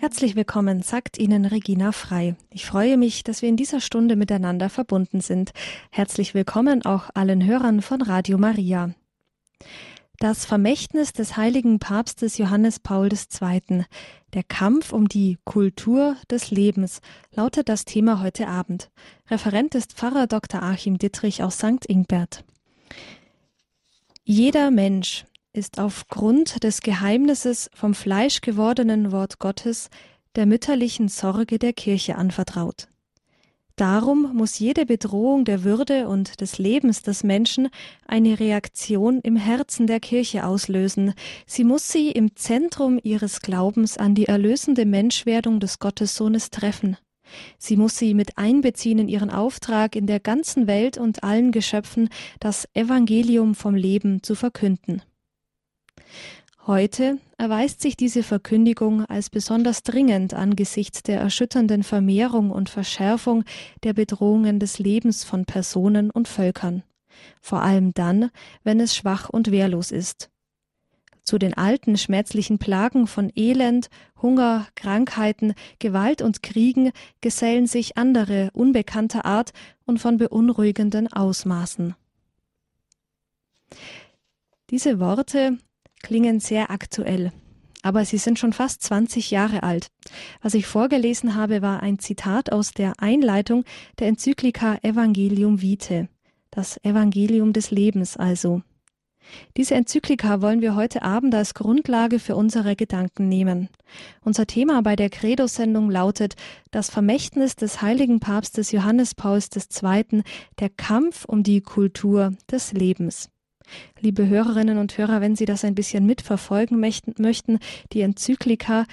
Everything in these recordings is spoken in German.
Herzlich willkommen, sagt Ihnen Regina Frei. Ich freue mich, dass wir in dieser Stunde miteinander verbunden sind. Herzlich willkommen auch allen Hörern von Radio Maria. Das Vermächtnis des heiligen Papstes Johannes Paul II. Der Kampf um die Kultur des Lebens lautet das Thema heute Abend. Referent ist Pfarrer Dr. Achim Dittrich aus St. Ingbert. Jeder Mensch ist aufgrund des Geheimnisses vom Fleisch gewordenen Wort Gottes der mütterlichen Sorge der Kirche anvertraut. Darum muss jede Bedrohung der Würde und des Lebens des Menschen eine Reaktion im Herzen der Kirche auslösen. Sie muss sie im Zentrum ihres Glaubens an die erlösende Menschwerdung des Gottessohnes treffen. Sie muss sie mit einbeziehen in ihren Auftrag, in der ganzen Welt und allen Geschöpfen das Evangelium vom Leben zu verkünden. Heute erweist sich diese Verkündigung als besonders dringend angesichts der erschütternden Vermehrung und Verschärfung der Bedrohungen des Lebens von Personen und Völkern, vor allem dann, wenn es schwach und wehrlos ist. Zu den alten schmerzlichen Plagen von Elend, Hunger, Krankheiten, Gewalt und Kriegen gesellen sich andere unbekannter Art und von beunruhigenden Ausmaßen. Diese Worte klingen sehr aktuell. Aber sie sind schon fast 20 Jahre alt. Was ich vorgelesen habe, war ein Zitat aus der Einleitung der Enzyklika Evangelium Vitae, das Evangelium des Lebens also. Diese Enzyklika wollen wir heute Abend als Grundlage für unsere Gedanken nehmen. Unser Thema bei der Credo-Sendung lautet Das Vermächtnis des heiligen Papstes Johannes Pauls II., der Kampf um die Kultur des Lebens. Liebe Hörerinnen und Hörer, wenn Sie das ein bisschen mitverfolgen möchten, die Enzyklika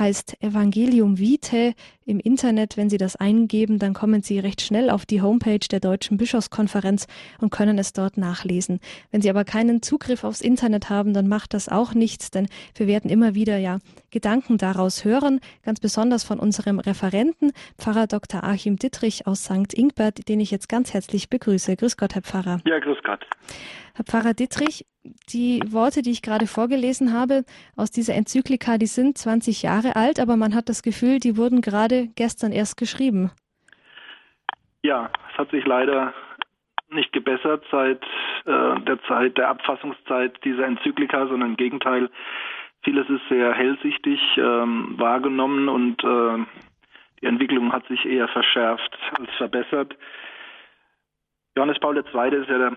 heißt Evangelium Vitae im Internet. Wenn Sie das eingeben, dann kommen Sie recht schnell auf die Homepage der Deutschen Bischofskonferenz und können es dort nachlesen. Wenn Sie aber keinen Zugriff aufs Internet haben, dann macht das auch nichts, denn wir werden immer wieder ja Gedanken daraus hören, ganz besonders von unserem Referenten, Pfarrer Dr. Achim Dittrich aus St. Ingbert, den ich jetzt ganz herzlich begrüße. Grüß Gott, Herr Pfarrer. Ja, grüß Gott. Herr Pfarrer Dittrich, die Worte, die ich gerade vorgelesen habe aus dieser Enzyklika, die sind 20 Jahre alt, aber man hat das Gefühl, die wurden gerade gestern erst geschrieben. Ja, es hat sich leider nicht gebessert seit äh, der Zeit der Abfassungszeit dieser Enzyklika, sondern im Gegenteil, vieles ist sehr hellsichtig ähm, wahrgenommen und äh, die Entwicklung hat sich eher verschärft als verbessert. Johannes Paul II. ist ja der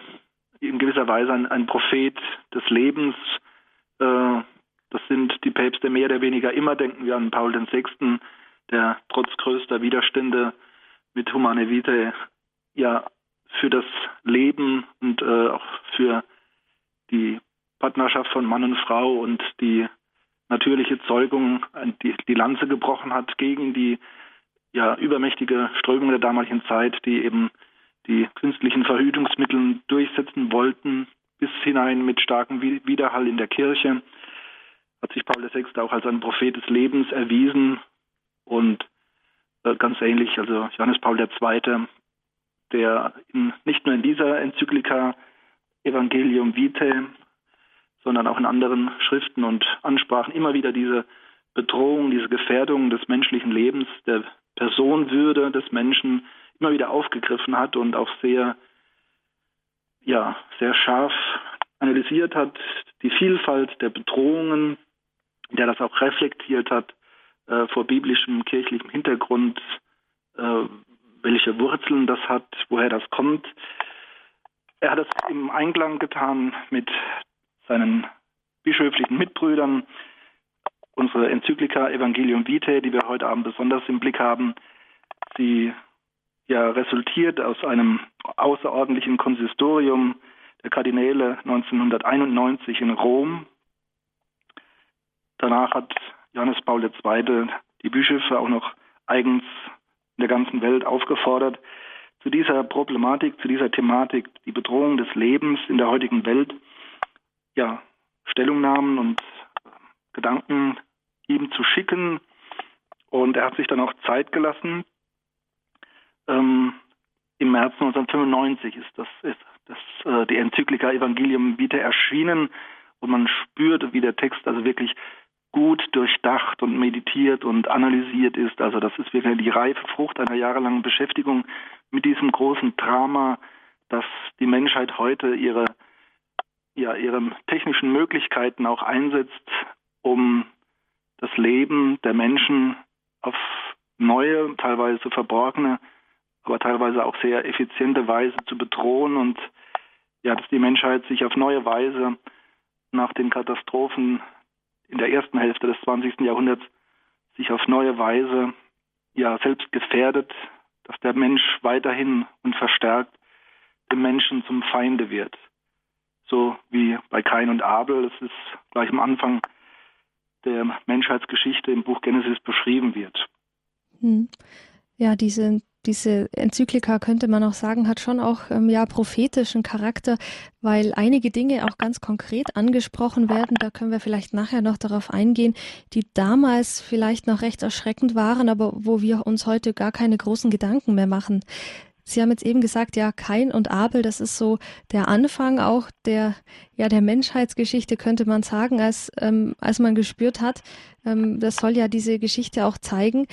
in gewisser Weise ein, ein Prophet des Lebens. Äh, das sind die Päpste mehr oder weniger immer. Denken wir an Paul VI., der trotz größter Widerstände mit Humane Vitae ja für das Leben und äh, auch für die Partnerschaft von Mann und Frau und die natürliche Zeugung die, die Lanze gebrochen hat gegen die ja übermächtige Strömung der damaligen Zeit, die eben die künstlichen Verhütungsmittel durchsetzen wollten, bis hinein mit starkem Widerhall in der Kirche, hat sich Paul VI. auch als ein Prophet des Lebens erwiesen und äh, ganz ähnlich, also Johannes Paul II., der in, nicht nur in dieser Enzyklika Evangelium Vitae, sondern auch in anderen Schriften und Ansprachen immer wieder diese Bedrohung, diese Gefährdung des menschlichen Lebens, der Personenwürde des Menschen immer wieder aufgegriffen hat und auch sehr, ja, sehr scharf analysiert hat, die Vielfalt der Bedrohungen, der das auch reflektiert hat äh, vor biblischem, kirchlichem Hintergrund, äh, welche Wurzeln das hat, woher das kommt. Er hat es im Einklang getan mit seinen bischöflichen Mitbrüdern. Unsere Enzyklika Evangelium Vitae, die wir heute Abend besonders im Blick haben, sie ja resultiert aus einem außerordentlichen Konsistorium der Kardinäle 1991 in Rom. Danach hat Johannes Paul II. die Bischöfe auch noch eigens in der ganzen Welt aufgefordert, zu dieser Problematik, zu dieser Thematik, die Bedrohung des Lebens in der heutigen Welt, ja, Stellungnahmen und Gedanken ihm zu schicken. Und er hat sich dann auch Zeit gelassen, ähm, Im März 1995 ist das, ist das äh, die Enzyklika Evangelium Vitae erschienen und man spürt, wie der Text also wirklich gut durchdacht und meditiert und analysiert ist. Also das ist wirklich die reife Frucht einer jahrelangen Beschäftigung mit diesem großen Drama, dass die Menschheit heute ihre, ja, ihre technischen Möglichkeiten auch einsetzt, um das Leben der Menschen auf neue, teilweise verborgene, aber teilweise auch sehr effiziente Weise zu bedrohen und ja, dass die Menschheit sich auf neue Weise nach den Katastrophen in der ersten Hälfte des 20. Jahrhunderts sich auf neue Weise ja selbst gefährdet, dass der Mensch weiterhin und verstärkt dem Menschen zum Feinde wird. So wie bei Kain und Abel, es ist gleich am Anfang der Menschheitsgeschichte im Buch Genesis beschrieben wird. Hm. Ja, diese diese Enzyklika könnte man auch sagen, hat schon auch ähm, ja prophetischen Charakter, weil einige Dinge auch ganz konkret angesprochen werden. Da können wir vielleicht nachher noch darauf eingehen, die damals vielleicht noch recht erschreckend waren, aber wo wir uns heute gar keine großen Gedanken mehr machen. Sie haben jetzt eben gesagt, ja, Kain und Abel, das ist so der Anfang auch der, ja, der Menschheitsgeschichte, könnte man sagen, als, ähm, als man gespürt hat, ähm, das soll ja diese Geschichte auch zeigen,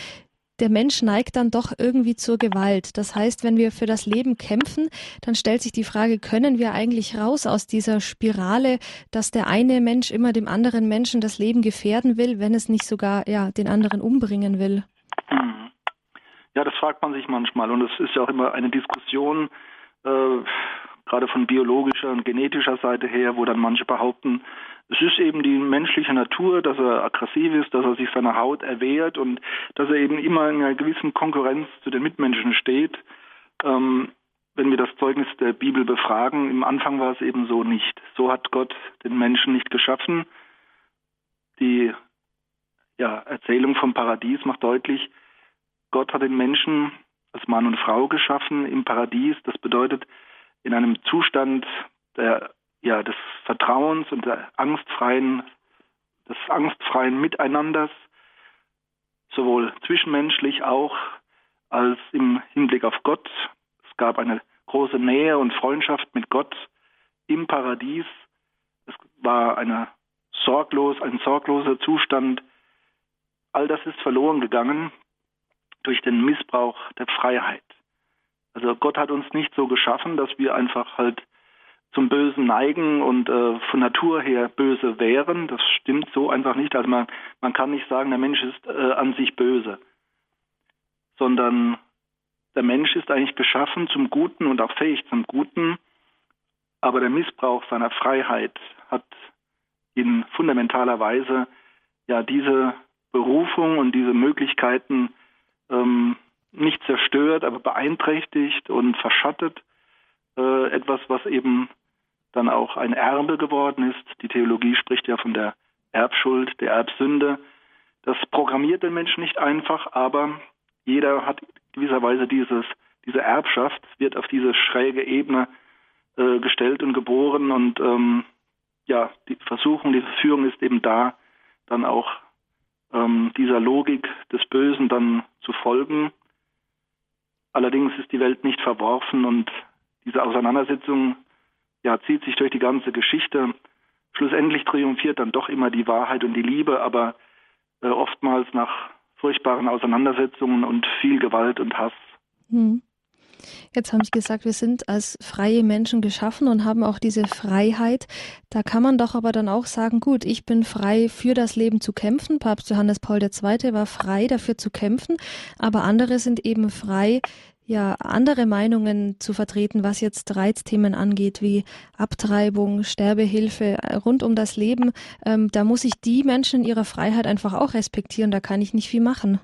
der Mensch neigt dann doch irgendwie zur Gewalt. Das heißt, wenn wir für das Leben kämpfen, dann stellt sich die Frage, können wir eigentlich raus aus dieser Spirale, dass der eine Mensch immer dem anderen Menschen das Leben gefährden will, wenn es nicht sogar ja, den anderen umbringen will? Mhm. Ja, das fragt man sich manchmal und es ist ja auch immer eine Diskussion, äh, gerade von biologischer und genetischer Seite her, wo dann manche behaupten, es ist eben die menschliche Natur, dass er aggressiv ist, dass er sich seiner Haut erwehrt und dass er eben immer in einer gewissen Konkurrenz zu den Mitmenschen steht. Ähm, wenn wir das Zeugnis der Bibel befragen, im Anfang war es eben so nicht. So hat Gott den Menschen nicht geschaffen. Die ja, Erzählung vom Paradies macht deutlich, Gott hat den Menschen als Mann und Frau geschaffen im Paradies. Das bedeutet in einem Zustand der ja, des Vertrauens und der angstfreien, des angstfreien Miteinanders, sowohl zwischenmenschlich auch als im Hinblick auf Gott. Es gab eine große Nähe und Freundschaft mit Gott im Paradies. Es war eine sorglos, ein sorgloser Zustand. All das ist verloren gegangen durch den Missbrauch der Freiheit. Also Gott hat uns nicht so geschaffen, dass wir einfach halt zum Bösen neigen und äh, von Natur her böse wären. Das stimmt so einfach nicht. Also man, man kann nicht sagen, der Mensch ist äh, an sich böse, sondern der Mensch ist eigentlich geschaffen zum Guten und auch fähig zum Guten, aber der Missbrauch seiner Freiheit hat in fundamentaler Weise ja diese Berufung und diese Möglichkeiten ähm, nicht zerstört, aber beeinträchtigt und verschattet. Äh, etwas, was eben dann auch ein Erbe geworden ist. Die Theologie spricht ja von der Erbschuld, der Erbsünde. Das programmiert den Menschen nicht einfach, aber jeder hat gewisserweise dieses, diese Erbschaft, wird auf diese schräge Ebene äh, gestellt und geboren und ähm, ja, die Versuchung, die Verführung ist eben da, dann auch ähm, dieser Logik des Bösen dann zu folgen. Allerdings ist die Welt nicht verworfen und diese Auseinandersetzung ja, zieht sich durch die ganze Geschichte. Schlussendlich triumphiert dann doch immer die Wahrheit und die Liebe, aber äh, oftmals nach furchtbaren Auseinandersetzungen und viel Gewalt und Hass. Hm. Jetzt haben Sie gesagt, wir sind als freie Menschen geschaffen und haben auch diese Freiheit. Da kann man doch aber dann auch sagen, gut, ich bin frei für das Leben zu kämpfen. Papst Johannes Paul II. war frei dafür zu kämpfen, aber andere sind eben frei, ja andere Meinungen zu vertreten, was jetzt Reizthemen angeht, wie Abtreibung, Sterbehilfe äh, rund um das Leben. Ähm, da muss ich die Menschen in ihrer Freiheit einfach auch respektieren. Da kann ich nicht viel machen.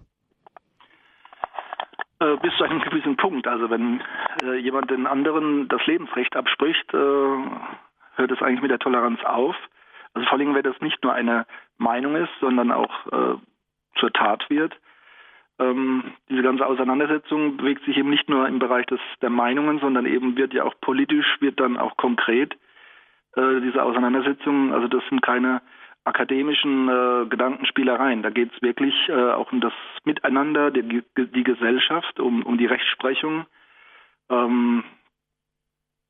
Äh, bis zu einem gewissen Punkt. Also wenn äh, jemand den anderen das Lebensrecht abspricht, äh, hört es eigentlich mit der Toleranz auf. Also vor allem, wenn das nicht nur eine Meinung ist, sondern auch äh, zur Tat wird ähm, diese ganze Auseinandersetzung bewegt sich eben nicht nur im Bereich des, der Meinungen, sondern eben wird ja auch politisch, wird dann auch konkret äh, diese Auseinandersetzung. Also das sind keine akademischen äh, Gedankenspielereien. Da geht es wirklich äh, auch um das Miteinander, die, die Gesellschaft, um, um die Rechtsprechung. Ähm,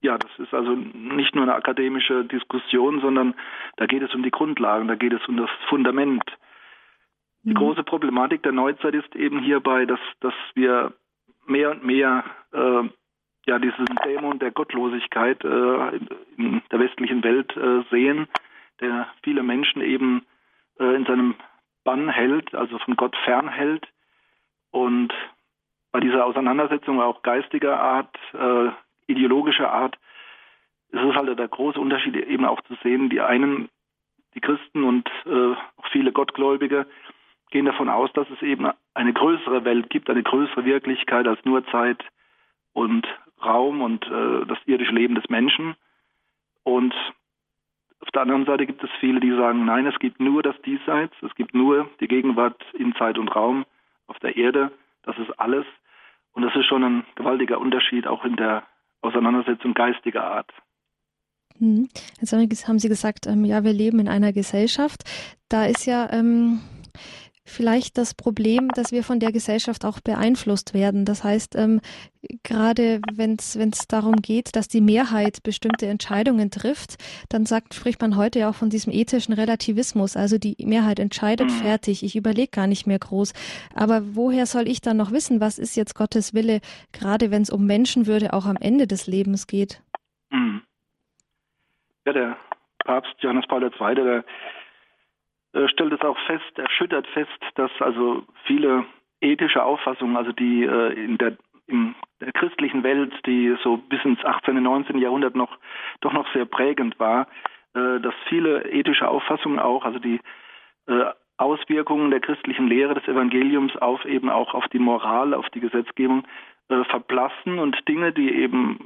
ja, das ist also nicht nur eine akademische Diskussion, sondern da geht es um die Grundlagen, da geht es um das Fundament Die mhm. große Problematik der Neuzeit ist eben hierbei, dass, dass wir mehr und mehr äh, ja diesen Dämon der Gottlosigkeit äh, in der westlichen Welt äh, sehen, der viele Menschen eben äh, in seinem Bann hält, also von Gott fernhält. Und bei dieser Auseinandersetzung auch geistiger Art, äh, ideologischer Art, ist es halt der große Unterschied eben auch zu sehen. Die einen, die Christen und äh, auch viele Gottgläubige, gehen davon aus, dass es eben eine größere Welt gibt, eine größere Wirklichkeit als nur Zeit und Raum und äh, das irdische Leben des Menschen. Und auf der anderen Seite gibt es viele, die sagen, nein, es gibt nur das Diesseits, es gibt nur die Gegenwart in Zeit und Raum auf der Erde, das ist alles. Und das ist schon ein gewaltiger Unterschied auch in der Auseinandersetzung geistiger Art. Hm. Jetzt haben Sie gesagt, ähm, ja, wir leben in einer Gesellschaft. Da ist ja ähm, vielleicht das Problem, dass wir von der Gesellschaft auch beeinflusst werden. Das heißt, ähm, gerade wenn es darum geht, dass die Mehrheit bestimmte Entscheidungen trifft, dann sagt, spricht man heute ja auch von diesem ethischen Relativismus. Also die Mehrheit entscheidet mhm. fertig. Ich überlege gar nicht mehr groß. Aber woher soll ich dann noch wissen, was ist jetzt Gottes Wille, gerade wenn es um Menschenwürde auch am Ende des Lebens geht? Mhm. Ja, der Papst Johannes Paul II., der äh, stellt es auch fest, erschüttert fest, dass also viele ethische Auffassungen, also die äh, in der in der christlichen Welt, die so bis ins 18. und 19. Jahrhundert noch doch noch sehr prägend war, äh, dass viele ethische Auffassungen auch, also die äh, Auswirkungen der christlichen Lehre des Evangeliums auf eben auch auf die Moral, auf die Gesetzgebung äh, verblassen und Dinge, die eben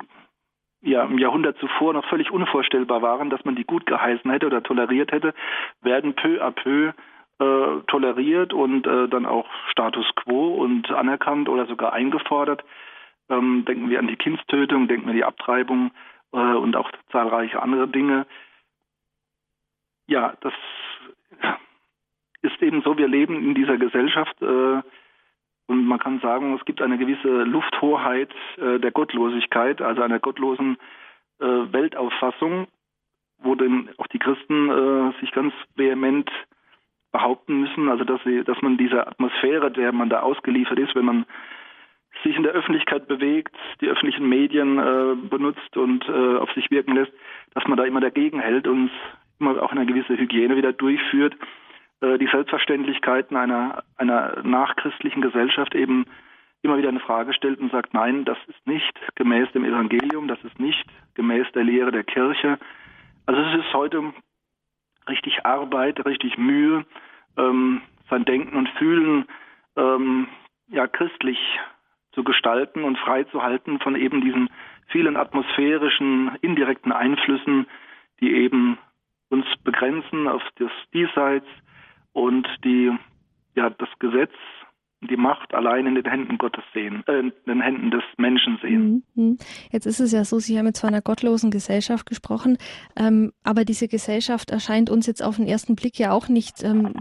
ja im Jahrhundert zuvor noch völlig unvorstellbar waren, dass man die gut geheißen hätte oder toleriert hätte, werden peu à peu äh, toleriert und äh, dann auch Status quo und anerkannt oder sogar eingefordert. Ähm, denken wir an die Kindstötung, denken wir an die Abtreibung äh, und auch zahlreiche andere Dinge. Ja, das ist eben so, wir leben in dieser Gesellschaft, äh, und man kann sagen, es gibt eine gewisse Lufthoheit äh, der Gottlosigkeit, also einer gottlosen äh, Weltauffassung, wo denn auch die Christen äh, sich ganz vehement behaupten müssen, also dass sie, dass man diese Atmosphäre, der man da ausgeliefert ist, wenn man sich in der Öffentlichkeit bewegt, die öffentlichen Medien äh, benutzt und äh, auf sich wirken lässt, dass man da immer dagegen hält und immer auch eine gewisse Hygiene wieder durchführt die Selbstverständlichkeiten einer, einer nachchristlichen Gesellschaft eben immer wieder eine Frage stellt und sagt, nein, das ist nicht gemäß dem Evangelium, das ist nicht gemäß der Lehre der Kirche. Also es ist heute richtig Arbeit, richtig Mühe, ähm, sein Denken und Fühlen ähm, ja christlich zu gestalten und frei zu halten von eben diesen vielen atmosphärischen, indirekten Einflüssen, die eben uns begrenzen auf das Diesseits, und die ja das Gesetz die Macht allein in den Händen Gottes sehen, äh, in den Händen des Menschen sehen. Mhm, mhm. Jetzt ist es ja so, Sie haben jetzt von einer gottlosen Gesellschaft gesprochen, ähm, aber diese Gesellschaft erscheint uns jetzt auf den ersten Blick ja auch nicht ähm,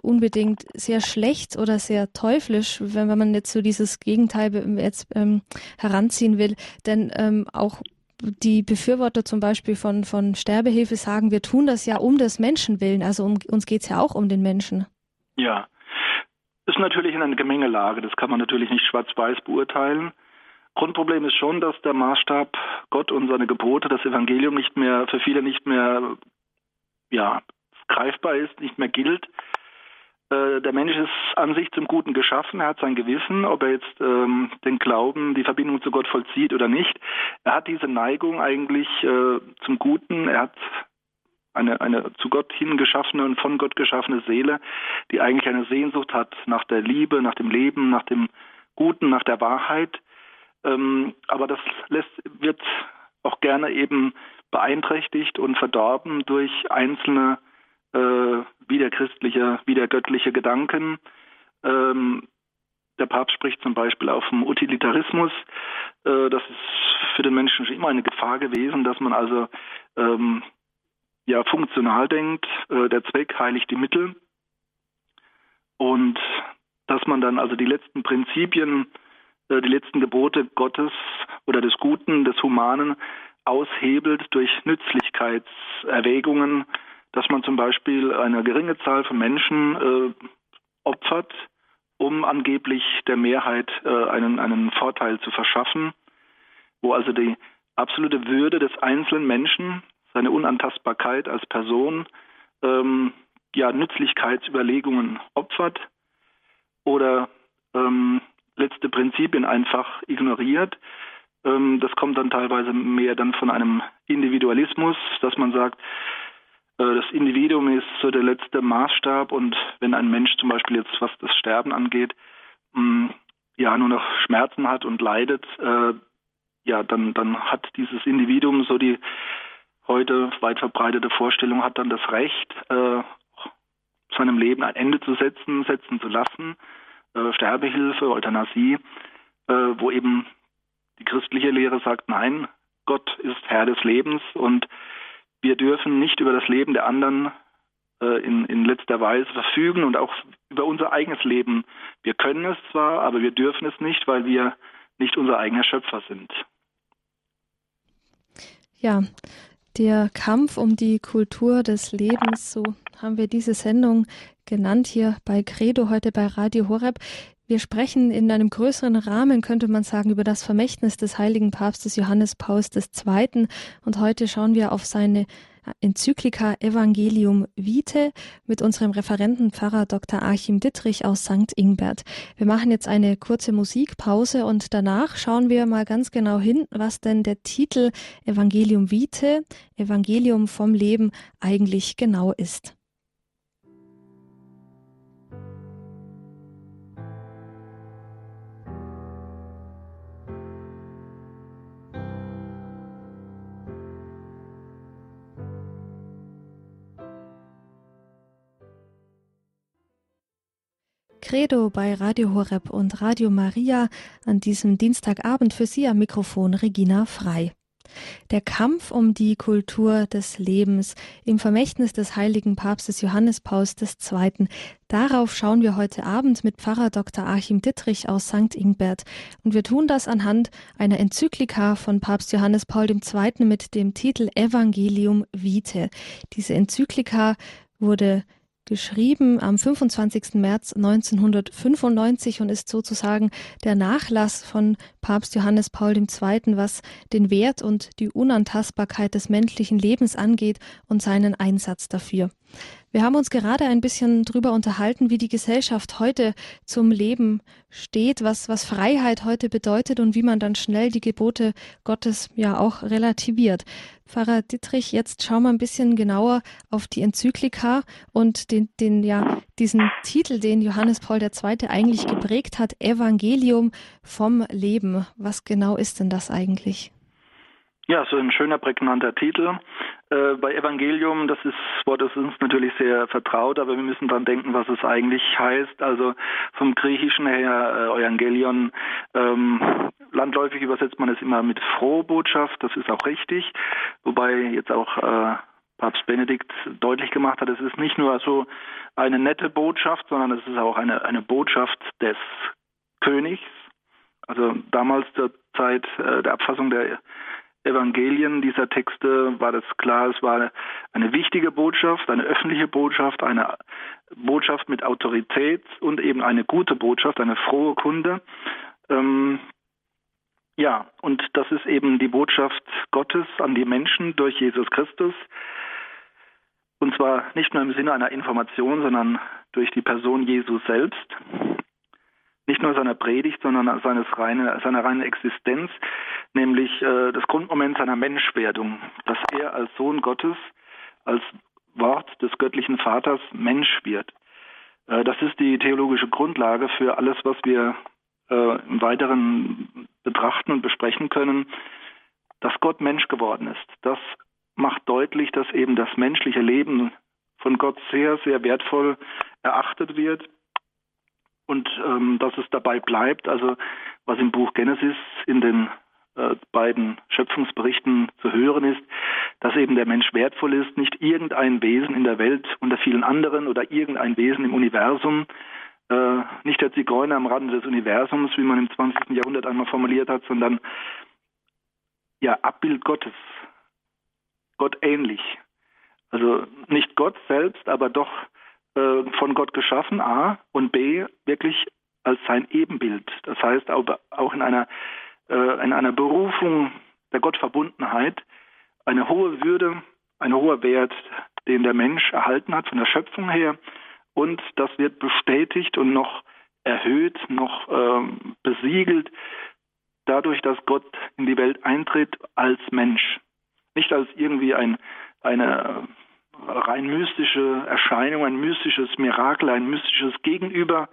unbedingt sehr schlecht oder sehr teuflisch, wenn, wenn man jetzt so dieses Gegenteil jetzt ähm, heranziehen will. Denn ähm, auch die Befürworter zum Beispiel von, von Sterbehilfe sagen, wir tun das ja um des Menschen willen. Also um, uns geht es ja auch um den Menschen. Ja, ist natürlich in einer Gemengelage. Das kann man natürlich nicht schwarz-weiß beurteilen. Grundproblem ist schon, dass der Maßstab Gott und seine Gebote, das Evangelium nicht mehr für viele nicht mehr ja, greifbar ist, nicht mehr gilt. Äh, der Mensch ist an sich zum Guten geschaffen, er hat sein Gewissen, ob er jetzt ähm, den Glauben, die Verbindung zu Gott vollzieht oder nicht. Er hat diese Neigung eigentlich äh, zum Guten, er hat eine, eine zu Gott hingeschaffene und von Gott geschaffene Seele, die eigentlich eine Sehnsucht hat nach der Liebe, nach dem Leben, nach dem Guten, nach der Wahrheit. Ähm, aber das lässt, wird auch gerne eben beeinträchtigt und verdorben durch einzelne äh, wiederchristliche, wiedergöttliche Gedanken. Ähm, der Papst spricht zum Beispiel auch vom Utilitarismus. Äh, das ist für den Menschen schon immer eine Gefahr gewesen, dass man also ähm, ja funktional denkt, äh, der Zweck heiligt die Mittel und dass man dann also die letzten Prinzipien, äh, die letzten Gebote Gottes oder des Guten, des Humanen aushebelt durch Nützlichkeitserwägungen, dass man zum Beispiel eine geringe Zahl von Menschen äh, opfert, um angeblich der Mehrheit äh, einen, einen Vorteil zu verschaffen, wo also die absolute Würde des einzelnen Menschen, seine Unantastbarkeit als Person, ähm, ja, Nützlichkeitsüberlegungen opfert oder ähm, letzte Prinzipien einfach ignoriert. Ähm, das kommt dann teilweise mehr dann von einem Individualismus, dass man sagt, das Individuum ist so der letzte Maßstab und wenn ein Mensch zum Beispiel jetzt, was das Sterben angeht, ja, nur noch Schmerzen hat und leidet, äh, ja, dann, dann hat dieses Individuum so die heute weit verbreitete Vorstellung, hat dann das Recht, äh, seinem Leben ein Ende zu setzen, setzen zu lassen, äh, Sterbehilfe, Euthanasie, äh, wo eben die christliche Lehre sagt, nein, Gott ist Herr des Lebens und wir dürfen nicht über das Leben der anderen äh, in, in letzter Weise verfügen und auch über unser eigenes Leben. Wir können es zwar, aber wir dürfen es nicht, weil wir nicht unser eigener Schöpfer sind. Ja, der Kampf um die Kultur des Lebens, so haben wir diese Sendung genannt hier bei Credo heute bei Radio Horeb. Wir sprechen in einem größeren Rahmen, könnte man sagen, über das Vermächtnis des heiligen Papstes Johannes Pauls II. Und heute schauen wir auf seine Enzyklika Evangelium Vitae mit unserem Referenten Pfarrer Dr. Achim Dittrich aus St. Ingbert. Wir machen jetzt eine kurze Musikpause und danach schauen wir mal ganz genau hin, was denn der Titel Evangelium Vitae, Evangelium vom Leben eigentlich genau ist. Credo bei Radio Horeb und Radio Maria an diesem Dienstagabend für Sie am Mikrofon Regina Frei. Der Kampf um die Kultur des Lebens im Vermächtnis des heiligen Papstes Johannes Pauls II. Darauf schauen wir heute Abend mit Pfarrer Dr. Achim Dittrich aus St. Ingbert. Und wir tun das anhand einer Enzyklika von Papst Johannes Paul II. mit dem Titel Evangelium Vitae. Diese Enzyklika wurde geschrieben am 25. März 1995 und ist sozusagen der Nachlass von Papst Johannes Paul II., was den Wert und die Unantastbarkeit des menschlichen Lebens angeht und seinen Einsatz dafür. Wir haben uns gerade ein bisschen darüber unterhalten, wie die Gesellschaft heute zum Leben steht, was, was Freiheit heute bedeutet und wie man dann schnell die Gebote Gottes ja auch relativiert. Pfarrer Dittrich, jetzt schauen wir ein bisschen genauer auf die Enzyklika und den, den, ja, diesen Titel, den Johannes Paul II. eigentlich geprägt hat, Evangelium vom Leben. Was genau ist denn das eigentlich? Ja, so ein schöner, prägnanter Titel. Äh, bei Evangelium, das ist Wort ist uns natürlich sehr vertraut, aber wir müssen dran denken, was es eigentlich heißt. Also vom Griechischen her, äh, Evangelion, ähm, landläufig übersetzt man es immer mit frohe Botschaft, das ist auch richtig, wobei jetzt auch äh, Papst Benedikt deutlich gemacht hat, es ist nicht nur so eine nette Botschaft, sondern es ist auch eine, eine Botschaft des Königs. Also damals zur Zeit äh, der Abfassung der Evangelien dieser Texte war das klar, es war eine wichtige Botschaft, eine öffentliche Botschaft, eine Botschaft mit Autorität und eben eine gute Botschaft, eine frohe Kunde. Ähm, ja, und das ist eben die Botschaft Gottes an die Menschen durch Jesus Christus. Und zwar nicht nur im Sinne einer Information, sondern durch die Person Jesus selbst nicht nur seiner Predigt, sondern seines reine, seiner reinen Existenz, nämlich äh, das Grundmoment seiner Menschwerdung, dass er als Sohn Gottes, als Wort des göttlichen Vaters Mensch wird. Äh, das ist die theologische Grundlage für alles, was wir äh, im Weiteren betrachten und besprechen können, dass Gott Mensch geworden ist. Das macht deutlich, dass eben das menschliche Leben von Gott sehr, sehr wertvoll erachtet wird und ähm, dass es dabei bleibt. Also was im Buch Genesis in den äh, beiden Schöpfungsberichten zu hören ist, dass eben der Mensch wertvoll ist, nicht irgendein Wesen in der Welt unter vielen anderen oder irgendein Wesen im Universum, äh, nicht der Zigeuner am Rande des Universums, wie man im 20. Jahrhundert einmal formuliert hat, sondern ja, Abbild Gottes, Gott ähnlich. Also nicht Gott selbst, aber doch äh, von Gott geschaffen, A, und B, wirklich als sein Ebenbild. Das heißt, auch in einer, äh, in einer Berufung der Gottverbundenheit eine hohe Würde, ein hoher Wert, den der Mensch erhalten hat von der Schöpfung her. Und das wird bestätigt und noch erhöht, noch ähm, besiegelt dadurch, dass Gott in die Welt eintritt als Mensch. Nicht als irgendwie ein, eine rein mystische Erscheinung, ein mystisches Mirakel, ein mystisches Gegenüber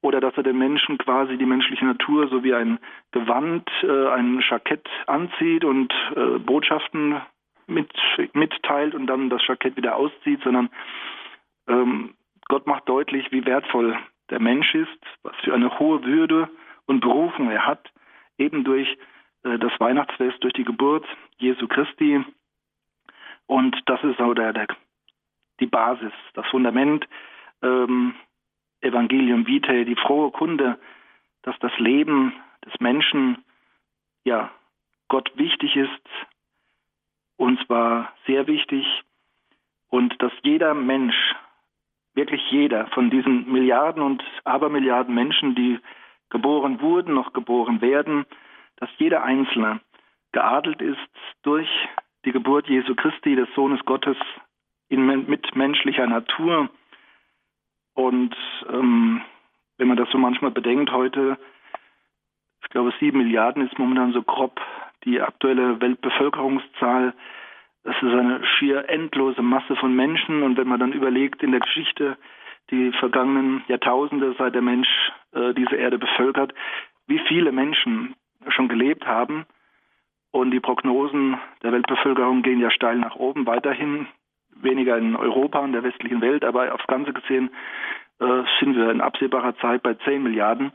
oder dass er den Menschen quasi die menschliche Natur so wie ein Gewand, äh, ein Jackett anzieht und äh, Botschaften mit, mitteilt und dann das Jackett wieder auszieht, sondern ähm, Gott macht deutlich, wie wertvoll der Mensch ist, was für eine hohe Würde und Berufung er hat, eben durch äh, das Weihnachtsfest, durch die Geburt Jesu Christi. Und das ist so der, der die Basis, das Fundament, ähm, Evangelium Vitae, die frohe Kunde, dass das Leben des Menschen, ja, Gott wichtig ist, und zwar sehr wichtig, und dass jeder Mensch, wirklich jeder von diesen Milliarden und Abermilliarden Menschen, die geboren wurden, noch geboren werden, dass jeder Einzelne geadelt ist durch die Geburt Jesu Christi, des Sohnes Gottes, in, mit menschlicher Natur. Und ähm, wenn man das so manchmal bedenkt, heute, ich glaube, sieben Milliarden ist momentan so grob die aktuelle Weltbevölkerungszahl. Das ist eine schier endlose Masse von Menschen. Und wenn man dann überlegt, in der Geschichte, die vergangenen Jahrtausende, seit der Mensch äh, diese Erde bevölkert, wie viele Menschen schon gelebt haben. Und die Prognosen der Weltbevölkerung gehen ja steil nach oben, weiterhin weniger in Europa und der westlichen Welt, aber aufs Ganze gesehen äh, sind wir in absehbarer Zeit bei 10 Milliarden.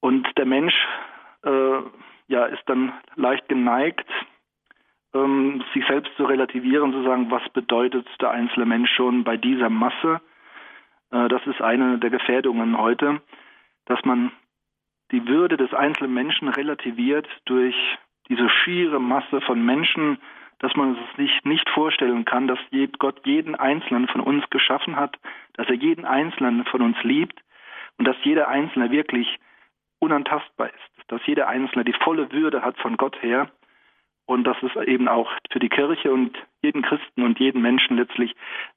Und der Mensch äh, ja, ist dann leicht geneigt, ähm, sich selbst zu relativieren, zu sagen, was bedeutet der einzelne Mensch schon bei dieser Masse. Äh, das ist eine der Gefährdungen heute, dass man die Würde des einzelnen Menschen relativiert durch diese schiere Masse von Menschen, dass man es sich nicht vorstellen kann, dass Gott jeden Einzelnen von uns geschaffen hat, dass er jeden Einzelnen von uns liebt und dass jeder Einzelne wirklich unantastbar ist, dass jeder Einzelne die volle Würde hat von Gott her und dass es eben auch für die Kirche und jeden Christen und jeden Menschen letztlich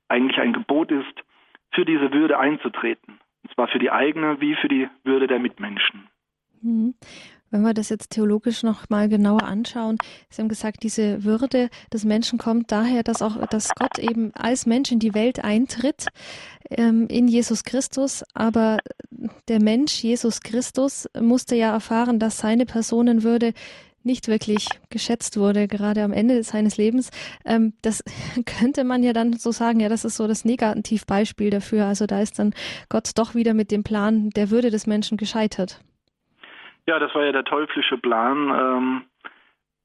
eigentlich ein Gebot ist, für diese Würde einzutreten. Und zwar für die eigene wie für die Würde der Mitmenschen. Mhm. Wenn wir das jetzt theologisch noch mal genauer anschauen, Sie haben gesagt, diese Würde des Menschen kommt daher, dass auch, dass Gott eben als Mensch in die Welt eintritt, ähm, in Jesus Christus. Aber der Mensch, Jesus Christus, musste ja erfahren, dass seine Personenwürde nicht wirklich geschätzt wurde, gerade am Ende seines Lebens. Ähm, das könnte man ja dann so sagen, ja, das ist so das Negativbeispiel dafür. Also da ist dann Gott doch wieder mit dem Plan der Würde des Menschen gescheitert. Ja, das war ja der teuflische Plan, ähm,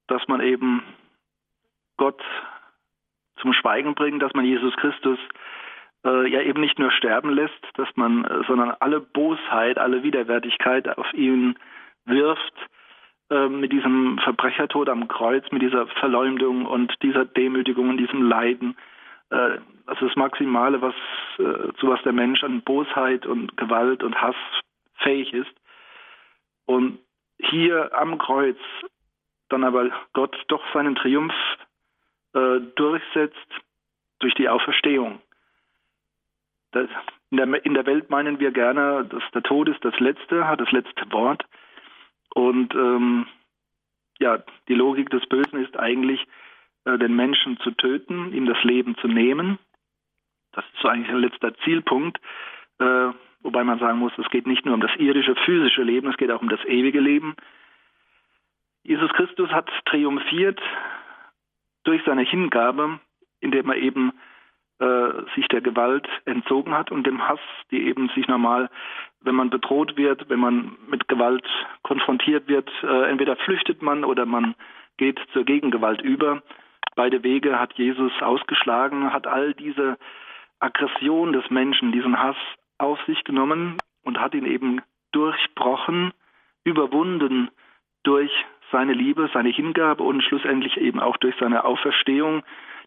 dass man eben Gott zum Schweigen bringt, dass man Jesus Christus äh, ja eben nicht nur sterben lässt, dass man, äh, sondern alle Bosheit, alle Widerwärtigkeit auf ihn wirft äh, mit diesem Verbrechertod am Kreuz, mit dieser Verleumdung und dieser Demütigung und diesem Leiden. Äh, das ist das Maximale, was äh, zu was der Mensch an Bosheit und Gewalt und Hass fähig ist. Und hier am Kreuz dann aber Gott doch seinen Triumph äh, durchsetzt durch die Auferstehung. Das, in, der, in, der, Welt meinen wir gerne, dass der Tod ist das Letzte, hat das letzte Wort. Und ähm, ja, die Logik des Bösen ist eigentlich, äh, den Menschen zu töten, ihm das Leben zu nehmen. Das ist so eigentlich ein letzter Zielpunkt. Äh, Wobei man sagen muss, es geht nicht nur um das irdische, physische Leben, es geht auch um das ewige Leben. Jesus Christus hat triumphiert durch seine Hingabe, indem er eben äh, sich der Gewalt entzogen hat und dem Hass, die eben sich normal, wenn man bedroht wird, wenn man mit Gewalt konfrontiert wird, äh, entweder flüchtet man oder man geht zur Gegengewalt über. Beide Wege hat Jesus ausgeschlagen, hat all diese Aggression des Menschen, diesen Hass auf sich genommen und hat ihn eben durchbrochen, überwunden durch seine Liebe, seine Hingabe und schlussendlich eben auch durch seine Auferstehung,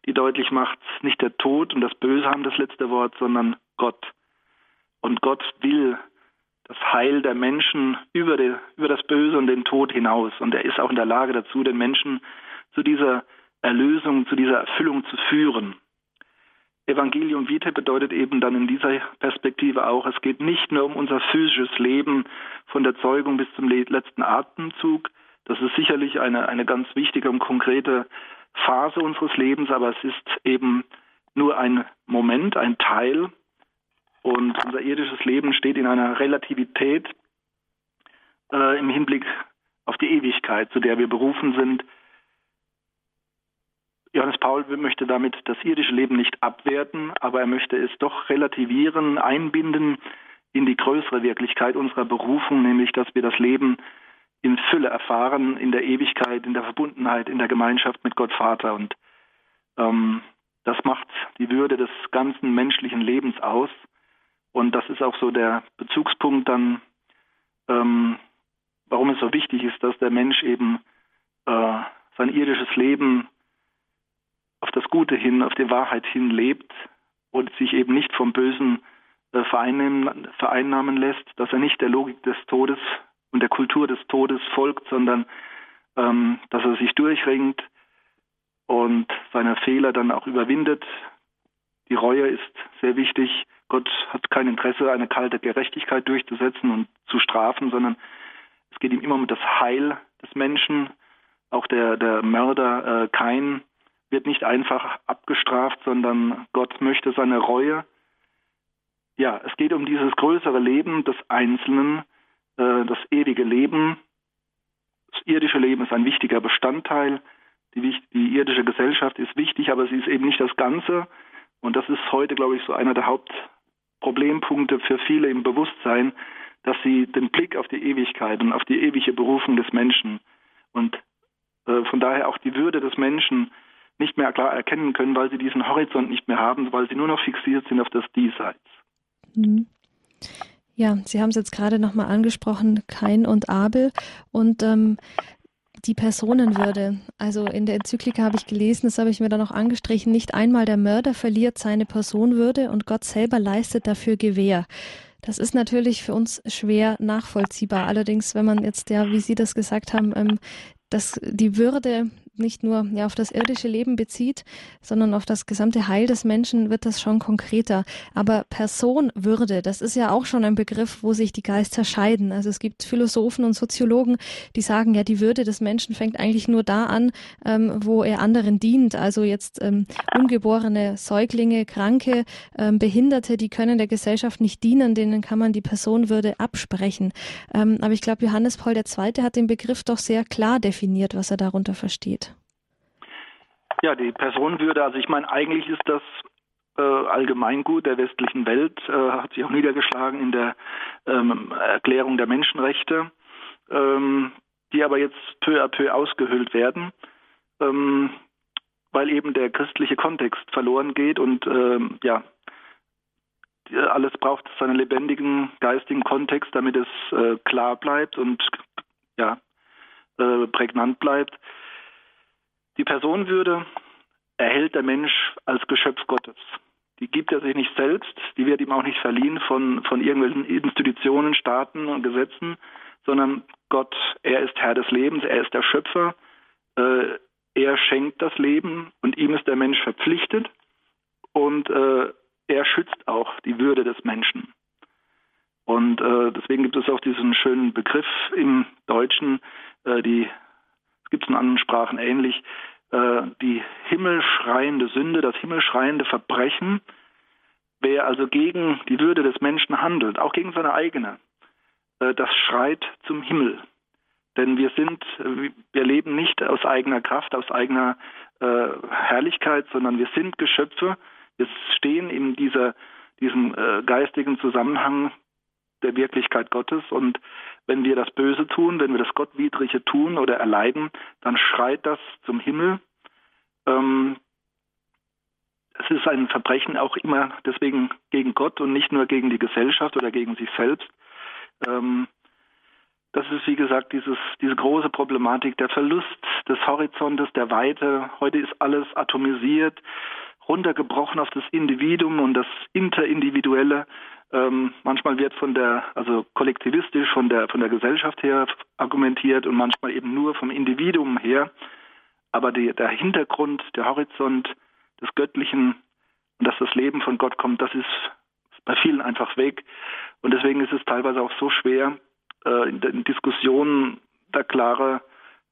die deutlich macht, nicht der Tod und das Böse haben das letzte Wort, sondern Gott. Und Gott will das Heil der Menschen über, die, über das Böse und den Tod hinaus. Und er ist auch in der Lage dazu, den Menschen zu dieser Erlösung, zu dieser Erfüllung zu führen. Evangelium Vitae bedeutet eben dann in dieser Perspektive auch, es geht nicht nur um unser physisches Leben von der Zeugung bis zum letzten Atemzug. Das ist sicherlich eine, eine ganz wichtige und konkrete Phase unseres Lebens, aber es ist eben nur ein Moment, ein Teil. Und unser irdisches Leben steht in einer Relativität äh, im Hinblick auf die Ewigkeit, zu der wir berufen sind. Johannes Paul möchte damit das irdische Leben nicht abwerten, aber er möchte es doch relativieren, einbinden in die größere Wirklichkeit unserer Berufung, nämlich dass wir das Leben in Fülle erfahren, in der Ewigkeit, in der Verbundenheit, in der Gemeinschaft mit Gott Vater. Und ähm, das macht die Würde des ganzen menschlichen Lebens aus. Und das ist auch so der Bezugspunkt dann, ähm, warum es so wichtig ist, dass der Mensch eben äh, sein irdisches Leben auf das Gute hin, auf die Wahrheit hin lebt und sich eben nicht vom Bösen äh, vereinnahmen, vereinnahmen lässt, dass er nicht der Logik des Todes und der Kultur des Todes folgt, sondern ähm, dass er sich durchringt und seine Fehler dann auch überwindet. Die Reue ist sehr wichtig. Gott hat kein Interesse, eine kalte Gerechtigkeit durchzusetzen und zu strafen, sondern es geht ihm immer um das Heil des Menschen. Auch der, der Mörder äh, Kain wird nicht einfach abgestraft, sondern Gott möchte seine Reue. Ja, es geht um dieses größere Leben des Einzelnen, äh, das ewige Leben. Das irdische Leben ist ein wichtiger Bestandteil. Die, die irdische Gesellschaft ist wichtig, aber sie ist eben nicht das Ganze. Und das ist heute, glaube ich, so einer der Hauptproblempunkte für viele im Bewusstsein, dass sie den Blick auf die Ewigkeit und auf die ewige Berufung des Menschen und äh, von daher auch die Würde des Menschen nicht mehr klar erkennen können, weil sie diesen Horizont nicht mehr haben, weil sie nur noch fixiert sind auf das Diesseits. Mhm. Ja, Sie haben es jetzt gerade nochmal angesprochen, Kain und Abel und ähm, die Personenwürde. Also in der Enzyklika habe ich gelesen, das habe ich mir dann auch angestrichen, nicht einmal der Mörder verliert seine Personenwürde und Gott selber leistet dafür Gewähr. Das ist natürlich für uns schwer nachvollziehbar. Allerdings, wenn man jetzt ja, wie Sie das gesagt haben, ähm, dass die Würde nicht nur ja, auf das irdische Leben bezieht, sondern auf das gesamte Heil des Menschen, wird das schon konkreter. Aber Personwürde, das ist ja auch schon ein Begriff, wo sich die Geister scheiden. Also es gibt Philosophen und Soziologen, die sagen, ja, die Würde des Menschen fängt eigentlich nur da an, ähm, wo er anderen dient. Also jetzt ähm, ungeborene Säuglinge, Kranke, ähm, Behinderte, die können der Gesellschaft nicht dienen, denen kann man die Personenwürde absprechen. Ähm, aber ich glaube, Johannes Paul II. hat den Begriff doch sehr klar definiert, was er darunter versteht. Ja, die Personenwürde, also ich meine, eigentlich ist das äh, Allgemeingut der westlichen Welt, äh, hat sich auch niedergeschlagen in der ähm, Erklärung der Menschenrechte, ähm, die aber jetzt peu à peu ausgehöhlt werden, ähm, weil eben der christliche Kontext verloren geht und ähm, ja, alles braucht seinen lebendigen geistigen Kontext, damit es äh, klar bleibt und ja, äh, prägnant bleibt. Die Personenwürde erhält der Mensch als Geschöpf Gottes. Die gibt er sich nicht selbst, die wird ihm auch nicht verliehen von, von irgendwelchen Institutionen, Staaten und Gesetzen, sondern Gott, er ist Herr des Lebens, er ist der Schöpfer, äh, er schenkt das Leben und ihm ist der Mensch verpflichtet und äh, er schützt auch die Würde des Menschen. Und äh, deswegen gibt es auch diesen schönen Begriff im Deutschen, äh, die es gibt es in anderen Sprachen ähnlich, äh, die himmelschreiende Sünde, das himmelschreiende Verbrechen. Wer also gegen die Würde des Menschen handelt, auch gegen seine eigene, äh, das schreit zum Himmel. Denn wir sind, wir leben nicht aus eigener Kraft, aus eigener äh, Herrlichkeit, sondern wir sind Geschöpfe. Wir stehen in dieser, diesem äh, geistigen Zusammenhang der Wirklichkeit Gottes und wenn wir das Böse tun, wenn wir das Gottwidrige tun oder erleiden, dann schreit das zum Himmel. Ähm, es ist ein Verbrechen auch immer deswegen gegen Gott und nicht nur gegen die Gesellschaft oder gegen sich selbst. Ähm, das ist wie gesagt dieses, diese große Problematik, der Verlust des Horizontes, der Weite. Heute ist alles atomisiert, runtergebrochen auf das Individuum und das Interindividuelle. Ähm, manchmal wird von der, also kollektivistisch von der, von der Gesellschaft her argumentiert und manchmal eben nur vom Individuum her. Aber die, der Hintergrund, der Horizont des Göttlichen und dass das Leben von Gott kommt, das ist bei vielen einfach weg. Und deswegen ist es teilweise auch so schwer, äh, in den Diskussionen da klare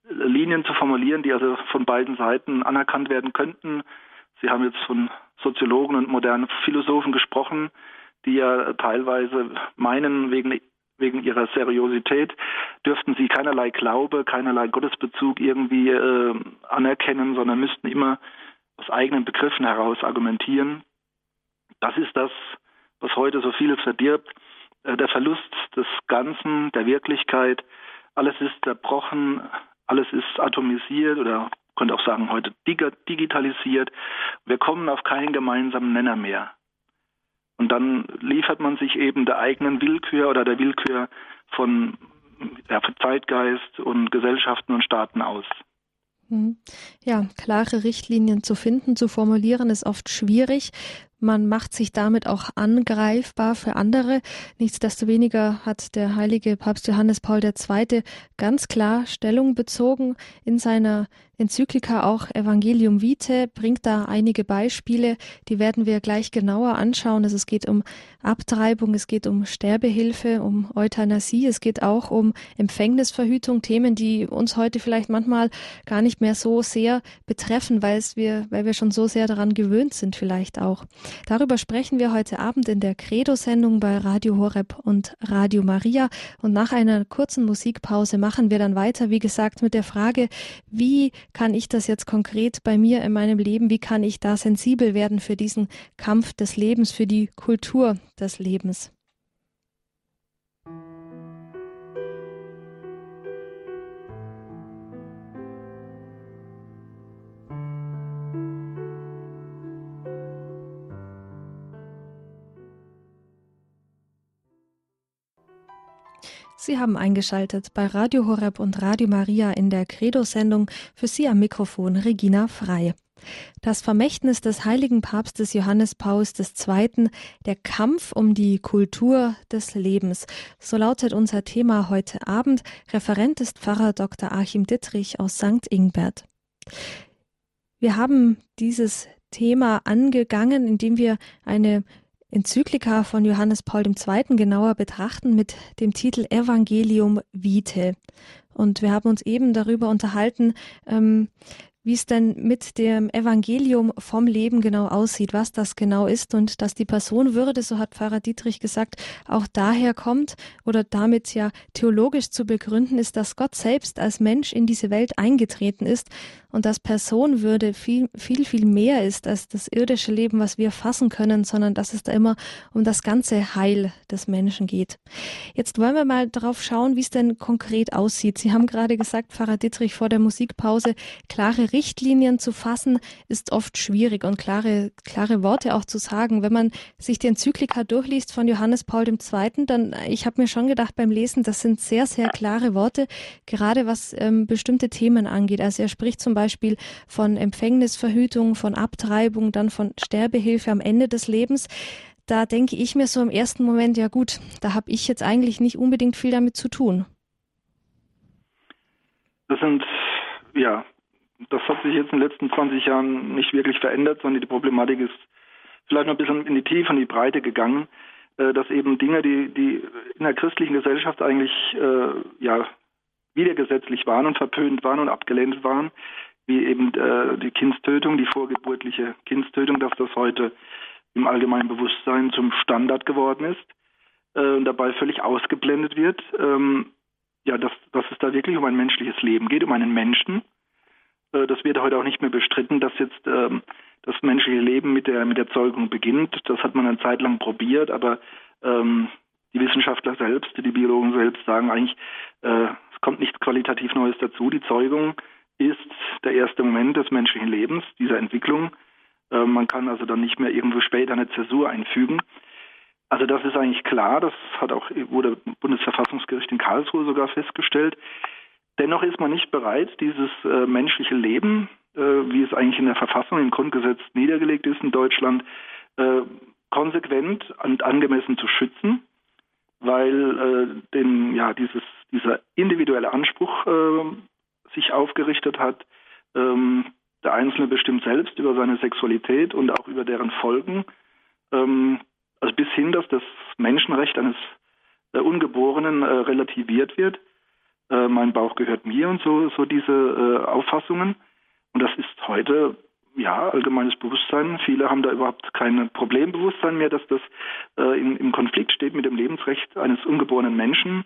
Linien zu formulieren, die also von beiden Seiten anerkannt werden könnten. Sie haben jetzt von Soziologen und modernen Philosophen gesprochen, die ja teilweise meinen, wegen, wegen ihrer Seriosität dürften sie keinerlei Glaube, keinerlei Gottesbezug irgendwie äh, anerkennen, sondern müssten immer aus eigenen Begriffen heraus argumentieren. Das ist das, was heute so vieles verdirbt. Äh, der Verlust des Ganzen, der Wirklichkeit. Alles ist zerbrochen, alles ist atomisiert oder könnte auch sagen heute digitalisiert. Wir kommen auf keinen gemeinsamen Nenner mehr. Und dann liefert man sich eben der eigenen Willkür oder der Willkür von ja, Zeitgeist und Gesellschaften und Staaten aus. Mhm. Ja, klare Richtlinien zu finden, zu formulieren, ist oft schwierig. Man macht sich damit auch angreifbar für andere. Nichtsdestoweniger hat der heilige Papst Johannes Paul II. ganz klar Stellung bezogen in seiner Enzyklika auch Evangelium Vitae bringt da einige Beispiele, die werden wir gleich genauer anschauen. Also es geht um Abtreibung, es geht um Sterbehilfe, um Euthanasie, es geht auch um Empfängnisverhütung, Themen, die uns heute vielleicht manchmal gar nicht mehr so sehr betreffen, weil es wir, weil wir schon so sehr daran gewöhnt sind vielleicht auch. Darüber sprechen wir heute Abend in der Credo-Sendung bei Radio Horeb und Radio Maria und nach einer kurzen Musikpause machen wir dann weiter, wie gesagt, mit der Frage, wie kann ich das jetzt konkret bei mir in meinem Leben, wie kann ich da sensibel werden für diesen Kampf des Lebens, für die Kultur des Lebens? Sie haben eingeschaltet bei Radio Horeb und Radio Maria in der Credo-Sendung für Sie am Mikrofon Regina Frei. Das Vermächtnis des heiligen Papstes Johannes Paus II., der Kampf um die Kultur des Lebens. So lautet unser Thema heute Abend. Referent ist Pfarrer Dr. Achim Dittrich aus St. Ingbert. Wir haben dieses Thema angegangen, indem wir eine Enzyklika von Johannes Paul II. genauer betrachten mit dem Titel Evangelium Vitae. Und wir haben uns eben darüber unterhalten, ähm, wie es denn mit dem Evangelium vom Leben genau aussieht, was das genau ist und dass die Personenwürde, so hat Pfarrer Dietrich gesagt, auch daher kommt oder damit ja theologisch zu begründen ist, dass Gott selbst als Mensch in diese Welt eingetreten ist und dass Personenwürde viel, viel, viel mehr ist als das irdische Leben, was wir fassen können, sondern dass es da immer um das ganze Heil des Menschen geht. Jetzt wollen wir mal darauf schauen, wie es denn konkret aussieht. Sie haben gerade gesagt, Pfarrer Dietrich vor der Musikpause, klare Richtlinien zu fassen ist oft schwierig und klare, klare Worte auch zu sagen. Wenn man sich die Enzyklika durchliest von Johannes Paul II., dann, ich habe mir schon gedacht beim Lesen, das sind sehr, sehr klare Worte, gerade was ähm, bestimmte Themen angeht. Also er spricht zum Beispiel Beispiel von Empfängnisverhütung, von Abtreibung, dann von Sterbehilfe am Ende des Lebens. Da denke ich mir so im ersten Moment, ja gut, da habe ich jetzt eigentlich nicht unbedingt viel damit zu tun. Das sind, ja, das hat sich jetzt in den letzten 20 Jahren nicht wirklich verändert, sondern die Problematik ist vielleicht noch ein bisschen in die Tiefe, in die Breite gegangen, äh, dass eben Dinge, die, die in der christlichen Gesellschaft eigentlich äh, ja, widergesetzlich waren und verpönt waren und abgelehnt waren, wie eben äh, die Kindstötung, die vorgeburtliche Kindstötung, dass das heute im allgemeinen Bewusstsein zum Standard geworden ist äh, und dabei völlig ausgeblendet wird. Ähm, ja, dass, dass es da wirklich um ein menschliches Leben geht, um einen Menschen. Äh, das wird heute auch nicht mehr bestritten, dass jetzt ähm, das menschliche Leben mit der mit der Zeugung beginnt. Das hat man eine Zeit lang probiert, aber ähm, die Wissenschaftler selbst, die Biologen selbst sagen eigentlich, äh, es kommt nichts qualitativ Neues dazu. Die Zeugung ist der erste Moment des menschlichen Lebens, dieser Entwicklung. Äh, man kann also dann nicht mehr irgendwo später eine Zäsur einfügen. Also das ist eigentlich klar, das hat auch wurde Bundesverfassungsgericht in Karlsruhe sogar festgestellt. Dennoch ist man nicht bereit, dieses äh, menschliche Leben, äh, wie es eigentlich in der Verfassung, im Grundgesetz niedergelegt ist in Deutschland, äh, konsequent und angemessen zu schützen, weil äh, den, ja, dieses, dieser individuelle Anspruch äh, sich aufgerichtet hat. Ähm, der Einzelne bestimmt selbst über seine Sexualität und auch über deren Folgen. Ähm, also bis hin, dass das Menschenrecht eines äh, Ungeborenen relativiert wird. Äh, mein Bauch gehört mir und so, so diese äh, Auffassungen. Und das ist heute ja, allgemeines Bewusstsein. Viele haben da überhaupt kein Problembewusstsein mehr, dass das äh, in, im Konflikt steht mit dem Lebensrecht eines ungeborenen Menschen.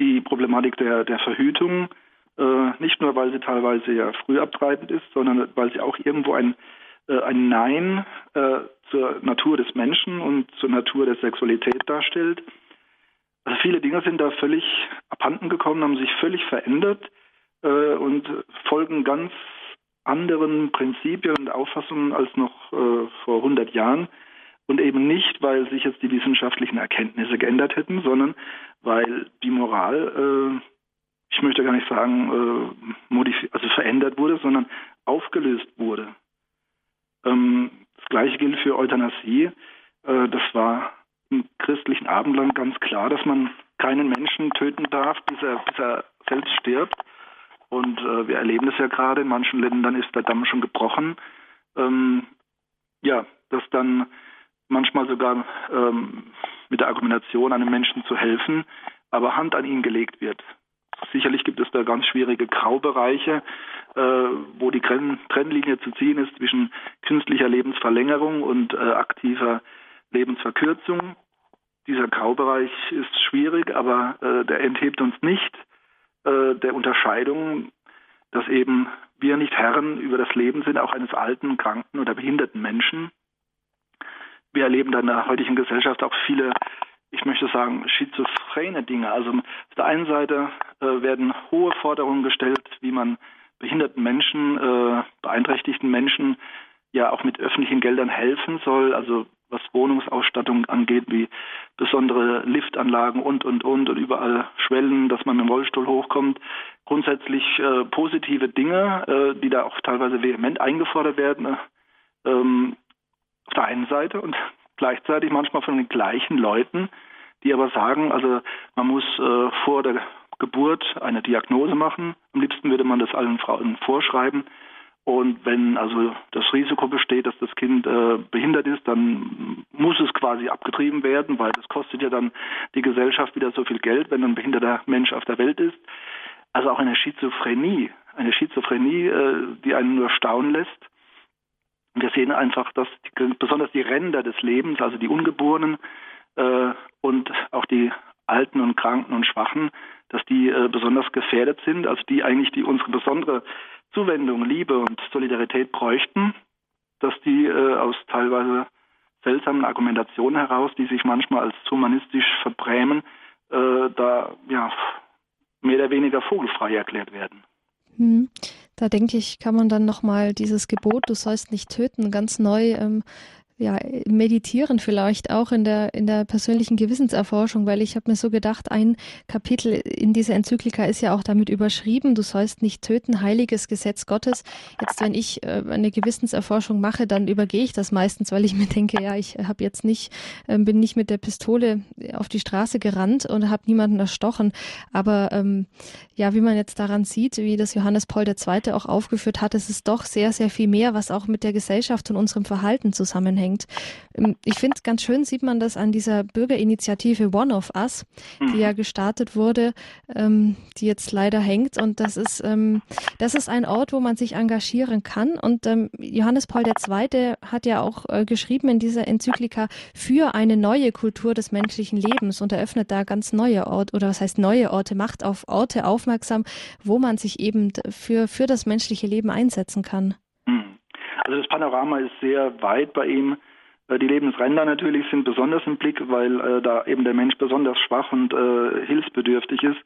Die Problematik der, der Verhütung, äh, nicht nur, weil sie teilweise ja früh abtreibend ist, sondern weil sie auch irgendwo ein, äh, ein Nein äh, zur Natur des Menschen und zur Natur der Sexualität darstellt. Also viele Dinge sind da völlig abhanden gekommen, haben sich völlig verändert äh, und folgen ganz anderen Prinzipien und Auffassungen als noch äh, vor 100 Jahren. Und eben nicht, weil sich jetzt die wissenschaftlichen Erkenntnisse geändert hätten, sondern weil die Moral, äh, ich möchte gar nicht sagen, äh, also verändert wurde, sondern aufgelöst wurde. Ähm, das Gleiche gilt für Euthanasie. Äh, das war im christlichen Abendland ganz klar, dass man keinen Menschen töten darf, bis er, bis er selbst stirbt. Und äh, wir erleben das ja gerade, in manchen Ländern ist der Damm schon gebrochen. Ähm, ja, dass dann manchmal sogar ähm, mit der Argumentation einem Menschen zu helfen, aber Hand an ihn gelegt wird. Sicherlich gibt es da ganz schwierige Graubereiche, äh, wo die Trennlinie zu ziehen ist zwischen künstlicher Lebensverlängerung und äh, aktiver Lebensverkürzung. Dieser Graubereich ist schwierig, aber äh, der enthebt uns nicht äh, der Unterscheidung, dass eben wir nicht Herren über das Leben sind, auch eines alten, kranken oder behinderten Menschen. Wir erleben dann in der heutigen Gesellschaft auch viele, ich möchte sagen, schizophrene Dinge. Also auf der einen Seite äh, werden hohe Forderungen gestellt, wie man behinderten Menschen, äh, beeinträchtigten Menschen ja auch mit öffentlichen Geldern helfen soll. Also was Wohnungsausstattung angeht, wie besondere Liftanlagen und, und, und und überall Schwellen, dass man mit dem Rollstuhl hochkommt. Grundsätzlich äh, positive Dinge, äh, die da auch teilweise vehement eingefordert werden, ähm, auf der einen Seite und gleichzeitig manchmal von den gleichen Leuten, die aber sagen, also man muss äh, vor der Geburt eine Diagnose machen. Am liebsten würde man das allen Frauen vorschreiben. Und wenn also das Risiko besteht, dass das Kind äh, behindert ist, dann muss es quasi abgetrieben werden, weil das kostet ja dann die Gesellschaft wieder so viel Geld, wenn ein behinderter Mensch auf der Welt ist. Also auch eine Schizophrenie, eine Schizophrenie, äh, die einen nur staunen lässt. Wir sehen einfach, dass die, besonders die Ränder des Lebens, also die Ungeborenen äh, und auch die Alten und Kranken und Schwachen, dass die äh, besonders gefährdet sind, also die eigentlich die unsere besondere Zuwendung, Liebe und Solidarität bräuchten, dass die äh, aus teilweise seltsamen Argumentationen heraus, die sich manchmal als humanistisch verbrämen, äh, da ja mehr oder weniger vogelfrei erklärt werden. Hm. Da denke ich, kann man dann nochmal dieses Gebot, du sollst nicht töten, ganz neu ähm, ja, meditieren vielleicht auch in der, in der persönlichen Gewissenserforschung, weil ich habe mir so gedacht, ein Kapitel in dieser Enzyklika ist ja auch damit überschrieben, du sollst nicht töten, heiliges Gesetz Gottes. Jetzt, wenn ich äh, eine Gewissenserforschung mache, dann übergehe ich das meistens, weil ich mir denke, ja, ich habe jetzt nicht, äh, bin nicht mit der Pistole auf die Straße gerannt und habe niemanden erstochen. Aber ähm, ja, wie man jetzt daran sieht, wie das Johannes Paul II. auch aufgeführt hat, es ist doch sehr, sehr viel mehr, was auch mit der Gesellschaft und unserem Verhalten zusammenhängt anfängt. Ähm, ich finde es ganz schön, sieht man das an dieser Bürgerinitiative One of Us, die ja mhm. gestartet wurde, ähm, die jetzt leider hängt. Und das ist, ähm, das ist ein Ort, wo man sich engagieren kann. Und ähm, Johannes Paul II. hat ja auch äh, geschrieben in dieser Enzyklika für eine neue Kultur des menschlichen Lebens und eröffnet da ganz neue Orte, oder was heißt neue Orte, macht auf Orte aufmerksam, wo man sich eben für, für das menschliche Leben einsetzen kann. Also das Panorama ist sehr weit bei ihm. Äh, die Lebensränder natürlich sind besonders im Blick, weil äh, da eben der Mensch besonders schwach und äh, hilfsbedürftig ist.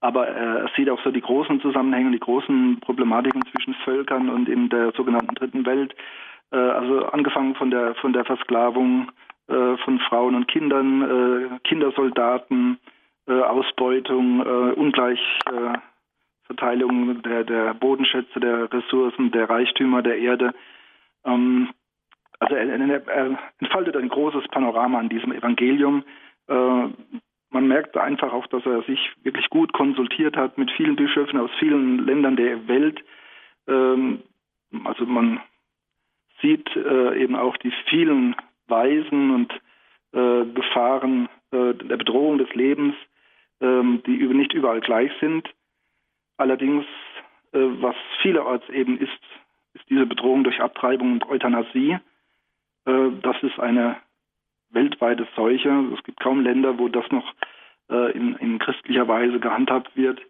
Aber äh, er sieht auch so die großen Zusammenhänge, die großen Problematiken zwischen Völkern und in der sogenannten Dritten Welt. Äh, also angefangen von der von der Versklavung äh, von Frauen und Kindern, Kindersoldaten, Ausbeutung, äh, Ungleichverteilung der, der Bodenschätze, der Ressourcen, der Reichtümer der Erde. Ähm, also er, er, entfaltet ein großes Panorama an diesem Evangelium. Äh, man merkt einfach auch, dass er sich wirklich gut konsultiert hat mit vielen Bischöfen aus vielen Ländern der Welt. Ähm, also man sieht äh, eben auch die vielen Weisen und äh, Gefahren äh, der Bedrohung des Lebens, ähm, die nicht überall gleich sind. Allerdings, äh, was vielerorts eben ist, ist diese Bedrohung durch Abtreibung und Euthanasie. Äh, das ist eine weltweite Seuche. Es gibt kaum Länder, wo das noch äh, in, in christlicher Weise gehandhabt wird.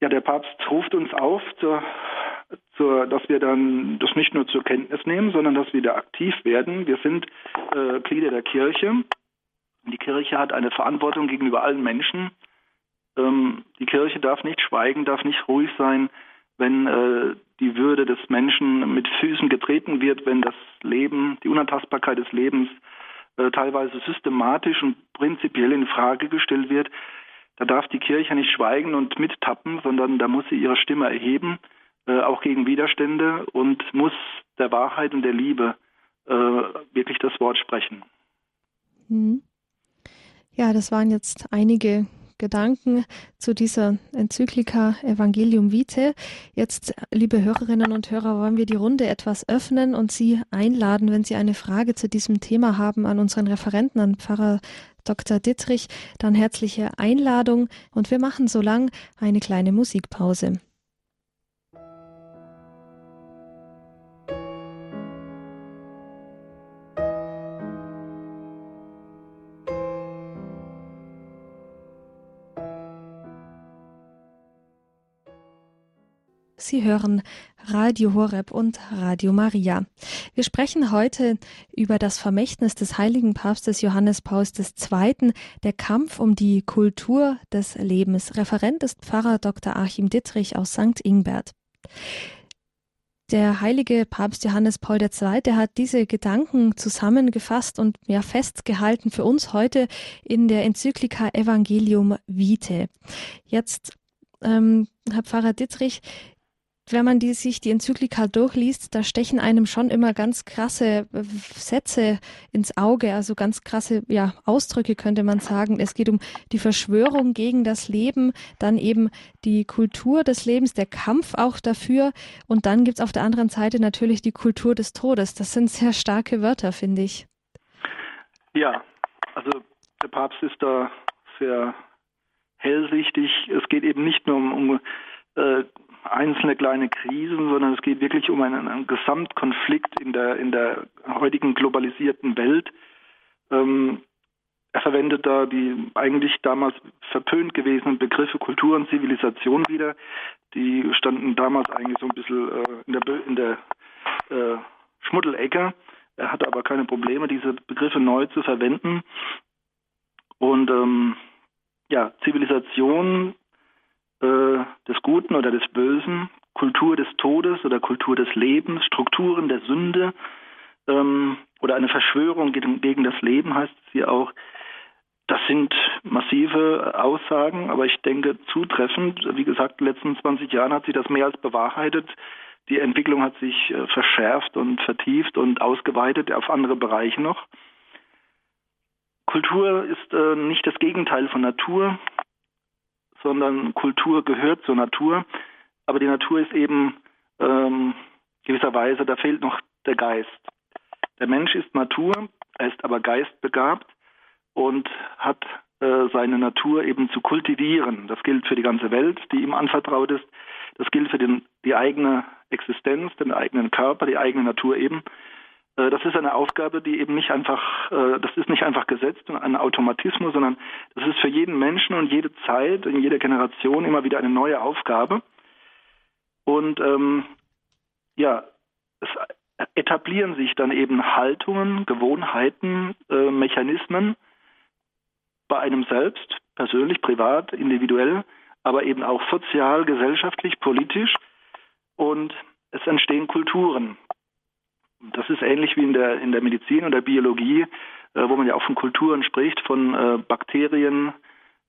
Ja, der Papst ruft uns auf zur zur, dass wir dann das nicht nur zur Kenntnis nehmen, sondern dass wir da aktiv werden. Wir sind äh, Glieder der Kirche. Die Kirche hat eine Verantwortung gegenüber allen Menschen. Ähm, die Kirche darf nicht schweigen, darf nicht ruhig sein, wenn äh, die Würde des Menschen mit Füßen getreten wird, wenn das Leben, die Unantastbarkeit des Lebens äh, teilweise systematisch und prinzipiell in Frage gestellt wird. Da darf die Kirche nicht schweigen und mittappen, sondern da muss sie ihre Stimme erheben äh, auch gegen Widerstände und muss der Wahrheit und der Liebe äh, wirklich das Wort sprechen. Mhm. Ja, das waren jetzt einige Gedanken zu dieser Enzyklika Evangelium Vitae. Jetzt, liebe Hörerinnen und Hörer, wollen wir die Runde etwas öffnen und Sie einladen, wenn Sie eine Frage zu diesem Thema haben, an unseren Referenten, an Pfarrer Dr. Dittrich, dann herzliche Einladung und wir machen so lang eine kleine Musikpause. Sie hören Radio Horeb und Radio Maria. Wir sprechen heute über das Vermächtnis des heiligen Papstes Johannes Pauls II., der Kampf um die Kultur des Lebens. Referent ist Pfarrer Dr. Achim Dittrich aus St. Ingbert. Der heilige Papst Johannes Paul II. Hat diese Gedanken zusammengefasst und ja festgehalten für uns heute in der Enzyklika Evangelium Vitae. Jetzt, ähm, Herr Pfarrer Dittrich, wenn man die, sich die Enzyklika durchliest, da stechen einem schon immer ganz krasse äh, Sätze ins Auge, also ganz krasse ja, Ausdrücke könnte man sagen. Es geht um die Verschwörung gegen das Leben, dann eben die Kultur des Lebens, der Kampf auch dafür und dann gibt's auf der anderen Seite natürlich die Kultur des Todes. Das sind sehr starke Wörter, finde ich. Ja, also der Papst ist da sehr hellsichtig. Es geht eben nicht nur um, um äh, einzelne kleine Krisen, sondern es geht wirklich um einen, einen Gesamtkonflikt in der, in der heutigen globalisierten Welt. Ähm, er verwendet da die eigentlich damals verpönt gewesenen Begriffe Kultur und Zivilisation wieder. Die standen damals eigentlich so ein bisschen äh, in der, in der äh, Schmuddelecke. Er hatte aber keine Probleme, diese Begriffe neu zu verwenden. Und ähm, ja, Zivilisation äh, des Guten oder des Bösen, Kultur des Todes oder Kultur des Lebens, Strukturen der Sünde ähm, oder eine Verschwörung gegen, das Leben heißt es hier auch. Das sind massive Aussagen, aber ich denke zutreffend. Wie gesagt, in den letzten 20 Jahren hat sich das mehr als bewahrheitet. Die Entwicklung hat sich äh, verschärft und vertieft und ausgeweitet auf andere Bereiche noch. Kultur ist äh, nicht das Gegenteil von Natur sondern Kultur gehört zur Natur. Aber die Natur ist eben ähm, gewisserweise, da fehlt noch der Geist. Der Mensch ist Natur, er ist aber geistbegabt und hat äh, seine Natur eben zu kultivieren. Das gilt für die ganze Welt, die ihm anvertraut ist. Das gilt für den, die eigene Existenz, den eigenen Körper, die eigene Natur eben. Äh, das ist eine Aufgabe, die eben nicht einfach, äh, das ist nicht einfach gesetzt und ein Automatismus, sondern das ist für jeden Menschen und jede Zeit, in jeder Generation immer wieder eine neue Aufgabe. Und ähm, ja, es etablieren sich dann eben Haltungen, Gewohnheiten, äh, Mechanismen bei einem selbst, persönlich, privat, individuell, aber eben auch sozial, gesellschaftlich, politisch. Und es entstehen Kulturen das ist ähnlich wie in der, in der Medizin und der Biologie, äh, wo man ja auch von Kulturen spricht, von äh, Bakterien,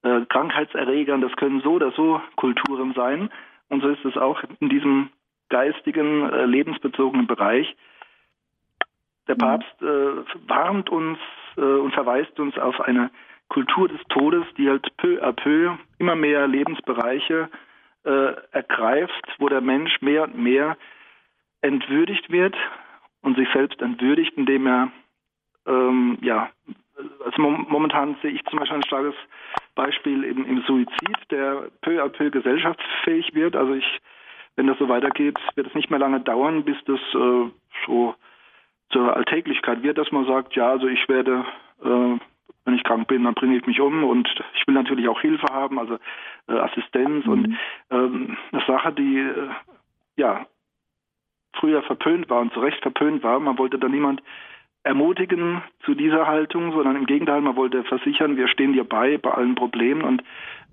äh, Krankheitserregern. Das können so oder so Kulturen sein. Und so ist es auch in diesem geistigen, lebensbezogenen Bereich. Der. Papst warnt uns und verweist uns auf eine Kultur des Todes, die halt peu à peu immer mehr Lebensbereiche ergreift, wo der Mensch mehr und mehr entwürdigt wird und sich selbst entwürdigt, indem er ähm, ja also momentan sehe ich zum Beispiel ein starkes Beispiel im, im Suizid, der peu à peu gesellschaftsfähig wird. Also ich, wenn das so weitergeht, wird es nicht mehr lange dauern, bis das äh, so zur Alltäglichkeit wird, dass man sagt, ja, also ich werde, äh, wenn ich krank bin, dann bringe ich mich um und ich will natürlich auch Hilfe haben, also äh, Assistenz mhm. und ähm, eine Sache, die äh, ja früher verpönt war und zu Recht verpönt war. Man wollte da niemand ermutigen zu dieser Haltung, sondern im Gegenteil, man wollte versichern, wir stehen dir bei bei allen Problemen und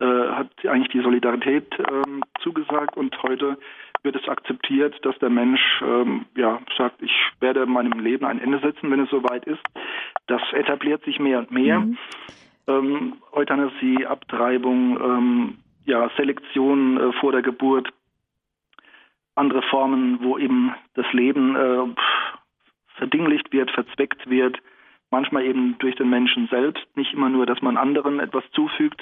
äh, hat eigentlich die Solidarität ähm, zugesagt und heute wird es akzeptiert, dass der Mensch ähm, ja sagt, ich werde meinem Leben ein Ende setzen, wenn es soweit ist. Das etabliert sich mehr und mehr. Mhm. Ähm, Euthanasie, Abtreibung, ähm, ja, Selektion äh, vor der Geburt, andere Formen, wo eben das Leben äh, verdinglicht wird, verzweckt wird, manchmal eben durch den Menschen selbst, nicht immer nur, dass man anderen etwas zufügt,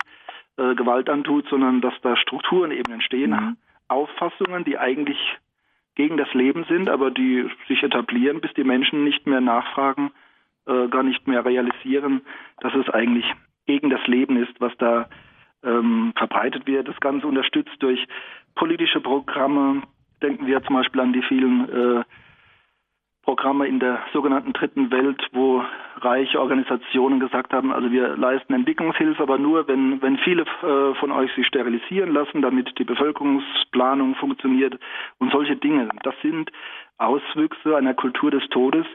äh, Gewalt antut, sondern dass da Strukturen eben entstehen, mhm. Auffassungen, die eigentlich gegen das Leben sind, aber die sich etablieren, bis die Menschen nicht mehr nachfragen, äh, gar nicht mehr realisieren, dass es eigentlich gegen das Leben ist, was da ähm, verbreitet wird. Das Ganze unterstützt durch politische Programme. Denken wir zum Beispiel an die vielen äh, Programme in der sogenannten dritten Welt, wo reiche Organisationen gesagt haben, also wir leisten Entwicklungshilfe, aber nur, wenn, wenn viele äh, von euch sich sterilisieren lassen, damit die Bevölkerungsplanung funktioniert und solche Dinge. Das sind Auswüchse einer Kultur des Todes.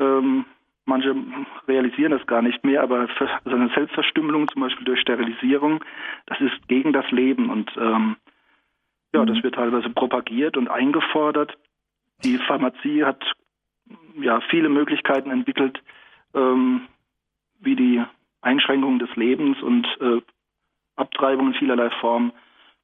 Ähm, manche realisieren das gar nicht mehr, aber also eine Selbstverstümmelung, zum Beispiel durch Sterilisierung, das ist gegen das Leben und ähm, ja, mhm. das wird teilweise propagiert und eingefordert. Die Pharmazie hat ja viele Möglichkeiten entwickelt, ähm, wie die Einschränkung des Lebens und äh, Abtreibung in vielerlei Form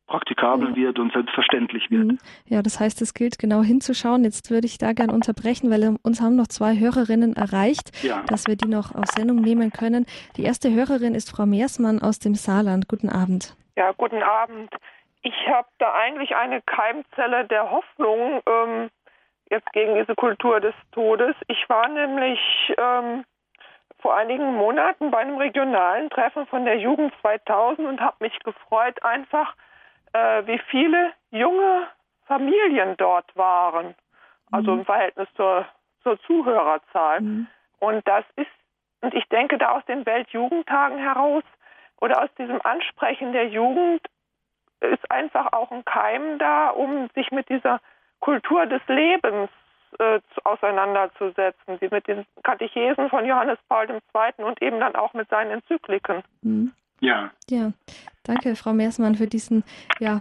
praktikabel ja. wird und selbstverständlich wird. Mhm. Ja, das heißt, es gilt genau hinzuschauen. Jetzt würde ich da gerne unterbrechen, weil uns haben noch zwei Hörerinnen erreicht, ja. dass wir die noch auf Sendung nehmen können. Die erste Hörerin ist Frau Meersmann aus dem Saarland. Guten Abend. Ja, guten Abend. Ich habe da eigentlich eine Keimzelle der Hoffnung. Ähm, jetzt gegen diese Kultur des Todes. Ich war nämlich ähm, vor einigen Monaten bei einem regionalen Treffen von der Jugend 2000 und habe mich gefreut einfach, äh, wie viele junge Familien dort waren. Also mhm. im Verhältnis zur, zur Zuhörerzahl. Mhm. Und das ist, und ich denke da aus den Weltjugendtagen heraus oder aus diesem Ansprechen der Jugend ist einfach auch ein Keim da, um sich mit dieser Kultur des Lebens äh, auseinanderzusetzen, wie mit den Katechesen von Johannes Paul II. und eben dann auch mit seinen Enzykliken. Mhm. Ja. Ja, danke, Frau Meersmann, für diesen ja,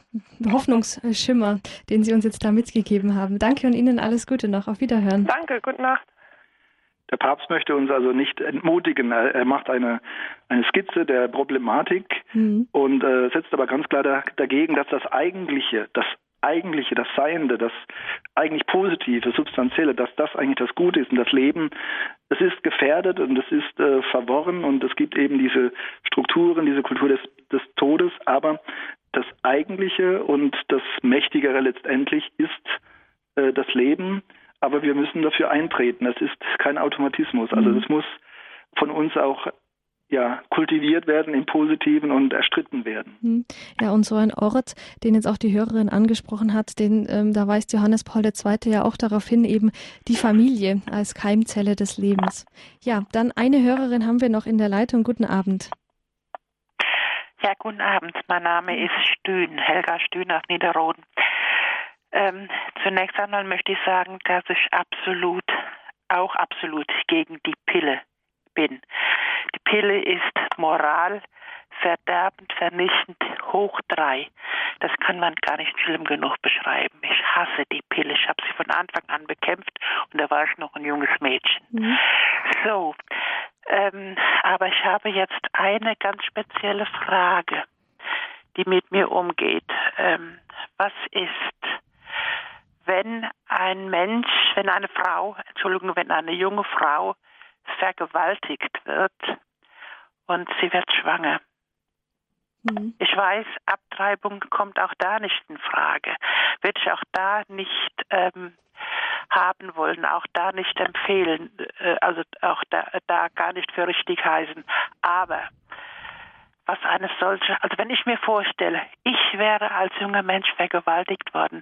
Hoffnungsschimmer, den Sie uns jetzt da mitgegeben haben. Danke und Ihnen alles Gute noch. Auf Wiederhören. Danke, gute Nacht. Der Papst möchte uns also nicht entmutigen. Er macht eine, eine Skizze der Problematik mhm. und äh, setzt aber ganz klar da, dagegen, dass das Eigentliche, das Eigentliche, das Seiende, das eigentlich Positive, Substanzielle, dass das eigentlich das Gute ist und das Leben, es ist gefährdet und es ist äh, verworren und es gibt eben diese Strukturen, diese Kultur des, des Todes, aber das Eigentliche und das Mächtigere letztendlich ist äh, das Leben, aber wir müssen dafür eintreten. Das ist kein Automatismus. Also mhm. das muss von uns auch ja, kultiviert werden im Positiven und erstritten werden. Hm. Ja, und so ein Ort, den jetzt auch die Hörerin angesprochen hat, den, ähm, da weist Johannes Paul II. ja auch darauf hin, eben die Familie als Keimzelle des Lebens. Ja, dann eine Hörerin haben wir noch in der Leitung. Guten Abend. Ja, guten Abend. Mein Name ist Stühn, Helga Stühn aus Niederroden. Ähm, zunächst einmal möchte ich sagen, dass ich absolut, auch absolut gegen die Pille bin. Die Pille ist Moral verderbend, vernichtend, hoch drei. Das kann man gar nicht schlimm genug beschreiben. Ich hasse die Pille. Ich habe sie von Anfang an bekämpft und da war ich noch ein junges Mädchen. Mhm. So, ähm, aber ich habe jetzt eine ganz spezielle Frage, die mit mir umgeht. Ähm, was ist, wenn ein Mensch, wenn eine Frau, Entschuldigung, wenn eine junge Frau vergewaltigt wird und sie wird schwanger? Mhm. Ich weiß, Abtreibung kommt auch da nicht in Frage. Würde ich auch da nicht ähm, haben wollen, auch da nicht empfehlen, äh, also auch da, da gar nicht für richtig heißen. Aber was eine solche, also wenn ich mir vorstelle, ich wäre als junger Mensch vergewaltigt worden,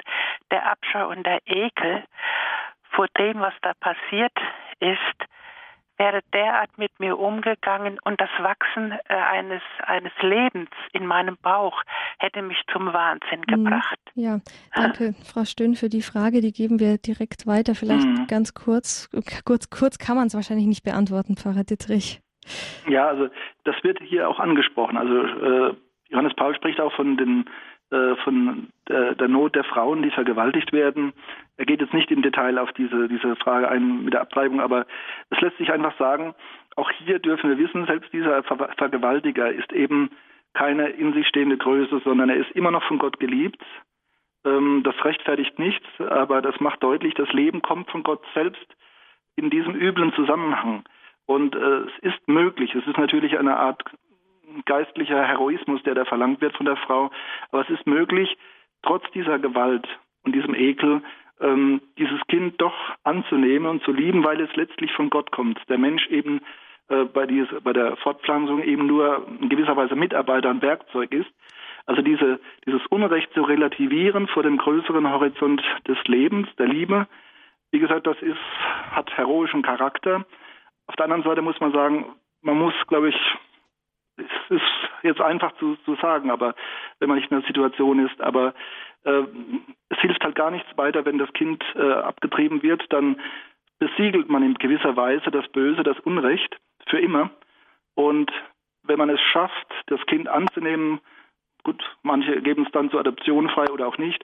der Abscheu und der Ekel vor dem, was da passiert ist, wäre derart mit mir umgegangen und das Wachsen äh, eines, eines Lebens in meinem Bauch hätte mich zum Wahnsinn mhm. gebracht. Ja, danke, Frau Stöhn, für die Frage. Die geben wir direkt weiter. Vielleicht mhm. ganz kurz, kurz, kurz kann man es wahrscheinlich nicht beantworten, Pfarrer Dittrich. Ja, also das wird hier auch angesprochen. Also äh, Johannes Paul spricht auch von den äh, von der, der, Not der Frauen, die vergewaltigt werden. Er geht jetzt nicht im Detail auf diese, diese Frage ein mit der Abtreibung, aber es lässt sich einfach sagen, auch hier dürfen wir wissen, selbst dieser Ver Vergewaltiger ist eben keine in sich stehende Größe, sondern er ist immer noch von Gott geliebt. Ähm, das rechtfertigt nichts, aber das macht deutlich, das Leben kommt von Gott selbst in diesem üblen Zusammenhang. Und äh, es ist möglich, es ist natürlich eine Art geistlicher Heroismus, der da verlangt wird von der Frau. Aber es ist möglich, trotz dieser Gewalt und diesem Ekel, ähm, dieses Kind doch anzunehmen und zu lieben, weil es letztlich von Gott kommt. Der Mensch eben äh, bei, dieses, bei der Fortpflanzung eben nur in gewisser Weise Mitarbeiter und Werkzeug ist. Also diese, dieses Unrecht zu relativieren vor dem größeren Horizont des Lebens, der Liebe, wie gesagt, das ist, hat heroischen Charakter. Auf der anderen Seite muss man sagen, man muss, glaube ich, es ist jetzt einfach zu, zu sagen, aber wenn man nicht in der Situation ist, aber äh, es hilft halt gar nichts weiter, wenn das Kind äh, abgetrieben wird, dann besiegelt man in gewisser Weise das Böse, das Unrecht für immer. Und wenn man es schafft, das Kind anzunehmen, gut, manche geben es dann zur Adoption frei oder auch nicht,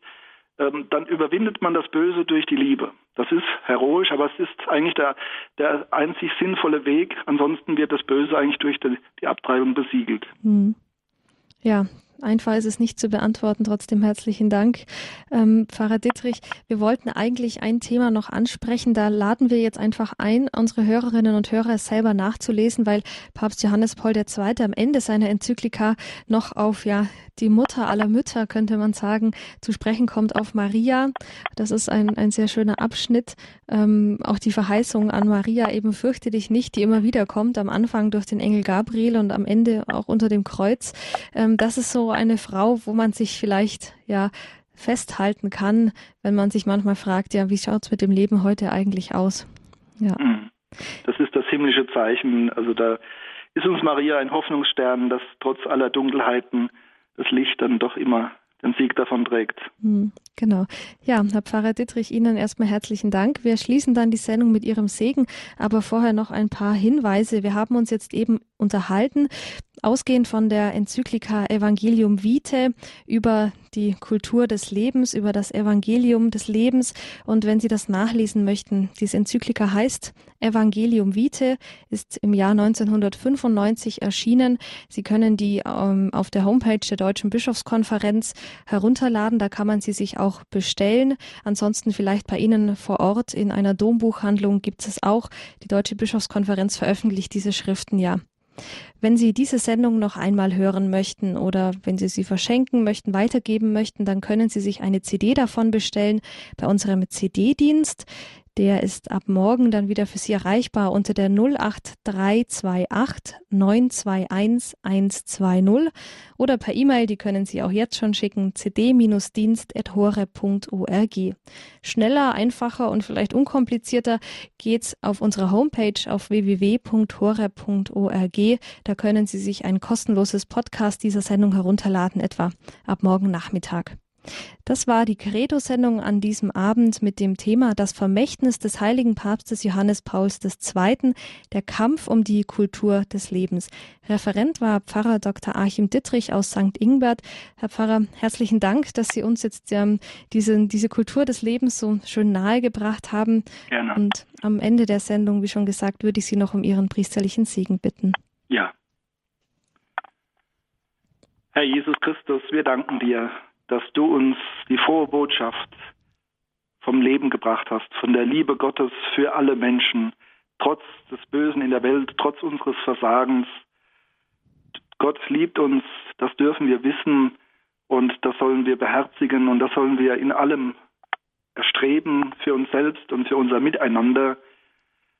dann überwindet man das Böse durch die Liebe. Das ist heroisch, aber es ist eigentlich der, der einzig sinnvolle Weg. Ansonsten wird das Böse eigentlich durch die, die Abtreibung besiegelt. Hm. Ja, Einfach ist es nicht zu beantworten. Trotzdem herzlichen Dank, ähm, Pfarrer Dittrich. Wir wollten eigentlich ein Thema noch ansprechen. Da laden wir jetzt einfach ein, unsere Hörerinnen und Hörer selber nachzulesen, weil Papst Johannes Paul II. am Ende seiner Enzyklika noch auf ja die Mutter aller Mütter, könnte man sagen, zu sprechen kommt auf Maria. Das ist ein, ein sehr schöner Abschnitt. Ähm, auch die Verheißung an Maria eben fürchte dich nicht, die immer wieder kommt, am Anfang durch den Engel Gabriel und am Ende auch unter dem Kreuz. Ähm, das ist so eine Frau, wo man sich vielleicht, ja, festhalten kann, wenn man sich manchmal fragt, ja, wie schaut's mit dem Leben heute eigentlich aus? Ja. Mhm. Das ist das himmlische Zeichen. Also da ist uns Maria ein Hoffnungsstern, dass trotz aller Dunkelheiten das Licht dann doch immer den Sieg davon trägt. Hm, genau. Ja, Herr Pfarrer Dittrich, Ihnen erstmal herzlichen Dank. Wir schließen dann die Sendung mit Ihrem Segen, aber vorher noch ein paar Hinweise. Wir haben uns jetzt eben unterhalten Ausgehend von der Enzyklika Evangelium Vitae über die Kultur des Lebens, über das Evangelium des Lebens. Und wenn Sie das nachlesen möchten, diese Enzyklika heißt Evangelium Vitae, ist im Jahr 1995 erschienen. Sie können die ähm, auf der Homepage der Deutschen Bischofskonferenz herunterladen. Da kann man sie sich auch bestellen. Ansonsten vielleicht bei Ihnen vor Ort in einer Dombuchhandlung gibt es auch. Die Deutsche Bischofskonferenz veröffentlicht diese Schriften ja wenn Sie diese Sendung noch einmal hören möchten oder wenn Sie sie verschenken möchten, weitergeben möchten, dann können Sie sich eine CD davon bestellen bei unserem CD-Dienst. Der ist ab morgen dann wieder für Sie erreichbar unter der 08328 921 120 oder per E-Mail, die können Sie auch jetzt schon schicken, cd-dienst.hore.org. Schneller, einfacher und vielleicht unkomplizierter geht's auf unserer Homepage auf www.hore.org. Da können Sie sich ein kostenloses Podcast dieser Sendung herunterladen, etwa ab morgen Nachmittag. Das war die Credo-Sendung an diesem Abend mit dem Thema Das Vermächtnis des heiligen Papstes Johannes Pauls II., der Kampf um die Kultur des Lebens. Referent war Pfarrer Dr. Achim Dittrich aus St. Ingbert. Herr Pfarrer, herzlichen Dank, dass Sie uns jetzt ähm, diese, diese Kultur des Lebens so schön nahegebracht haben. Gerne. Und am Ende der Sendung, wie schon gesagt, würde ich Sie noch um Ihren priesterlichen Segen bitten. Ja. Herr Jesus Christus, wir danken dir dass du uns die frohe Botschaft vom Leben gebracht hast, von der Liebe Gottes für alle Menschen, trotz des Bösen in der Welt, trotz unseres Versagens. Gott liebt uns, das dürfen wir wissen und das sollen wir beherzigen und das sollen wir in allem erstreben für uns selbst und für unser Miteinander.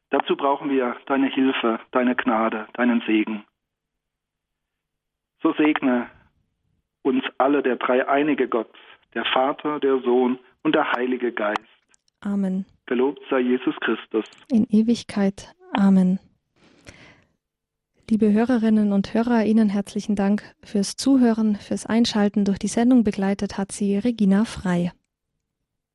Dazu brauchen wir deine Hilfe, deine Gnade, deinen Segen. So segne uns alle der dreieinige Gott, der Vater, der Sohn und der Heilige Geist. Amen. Gelobt sei Jesus Christus. In Ewigkeit. Amen. Liebe Hörerinnen und Hörer, Ihnen herzlichen Dank fürs Zuhören, fürs Einschalten. Durch die Sendung begleitet hat sie Regina Frei.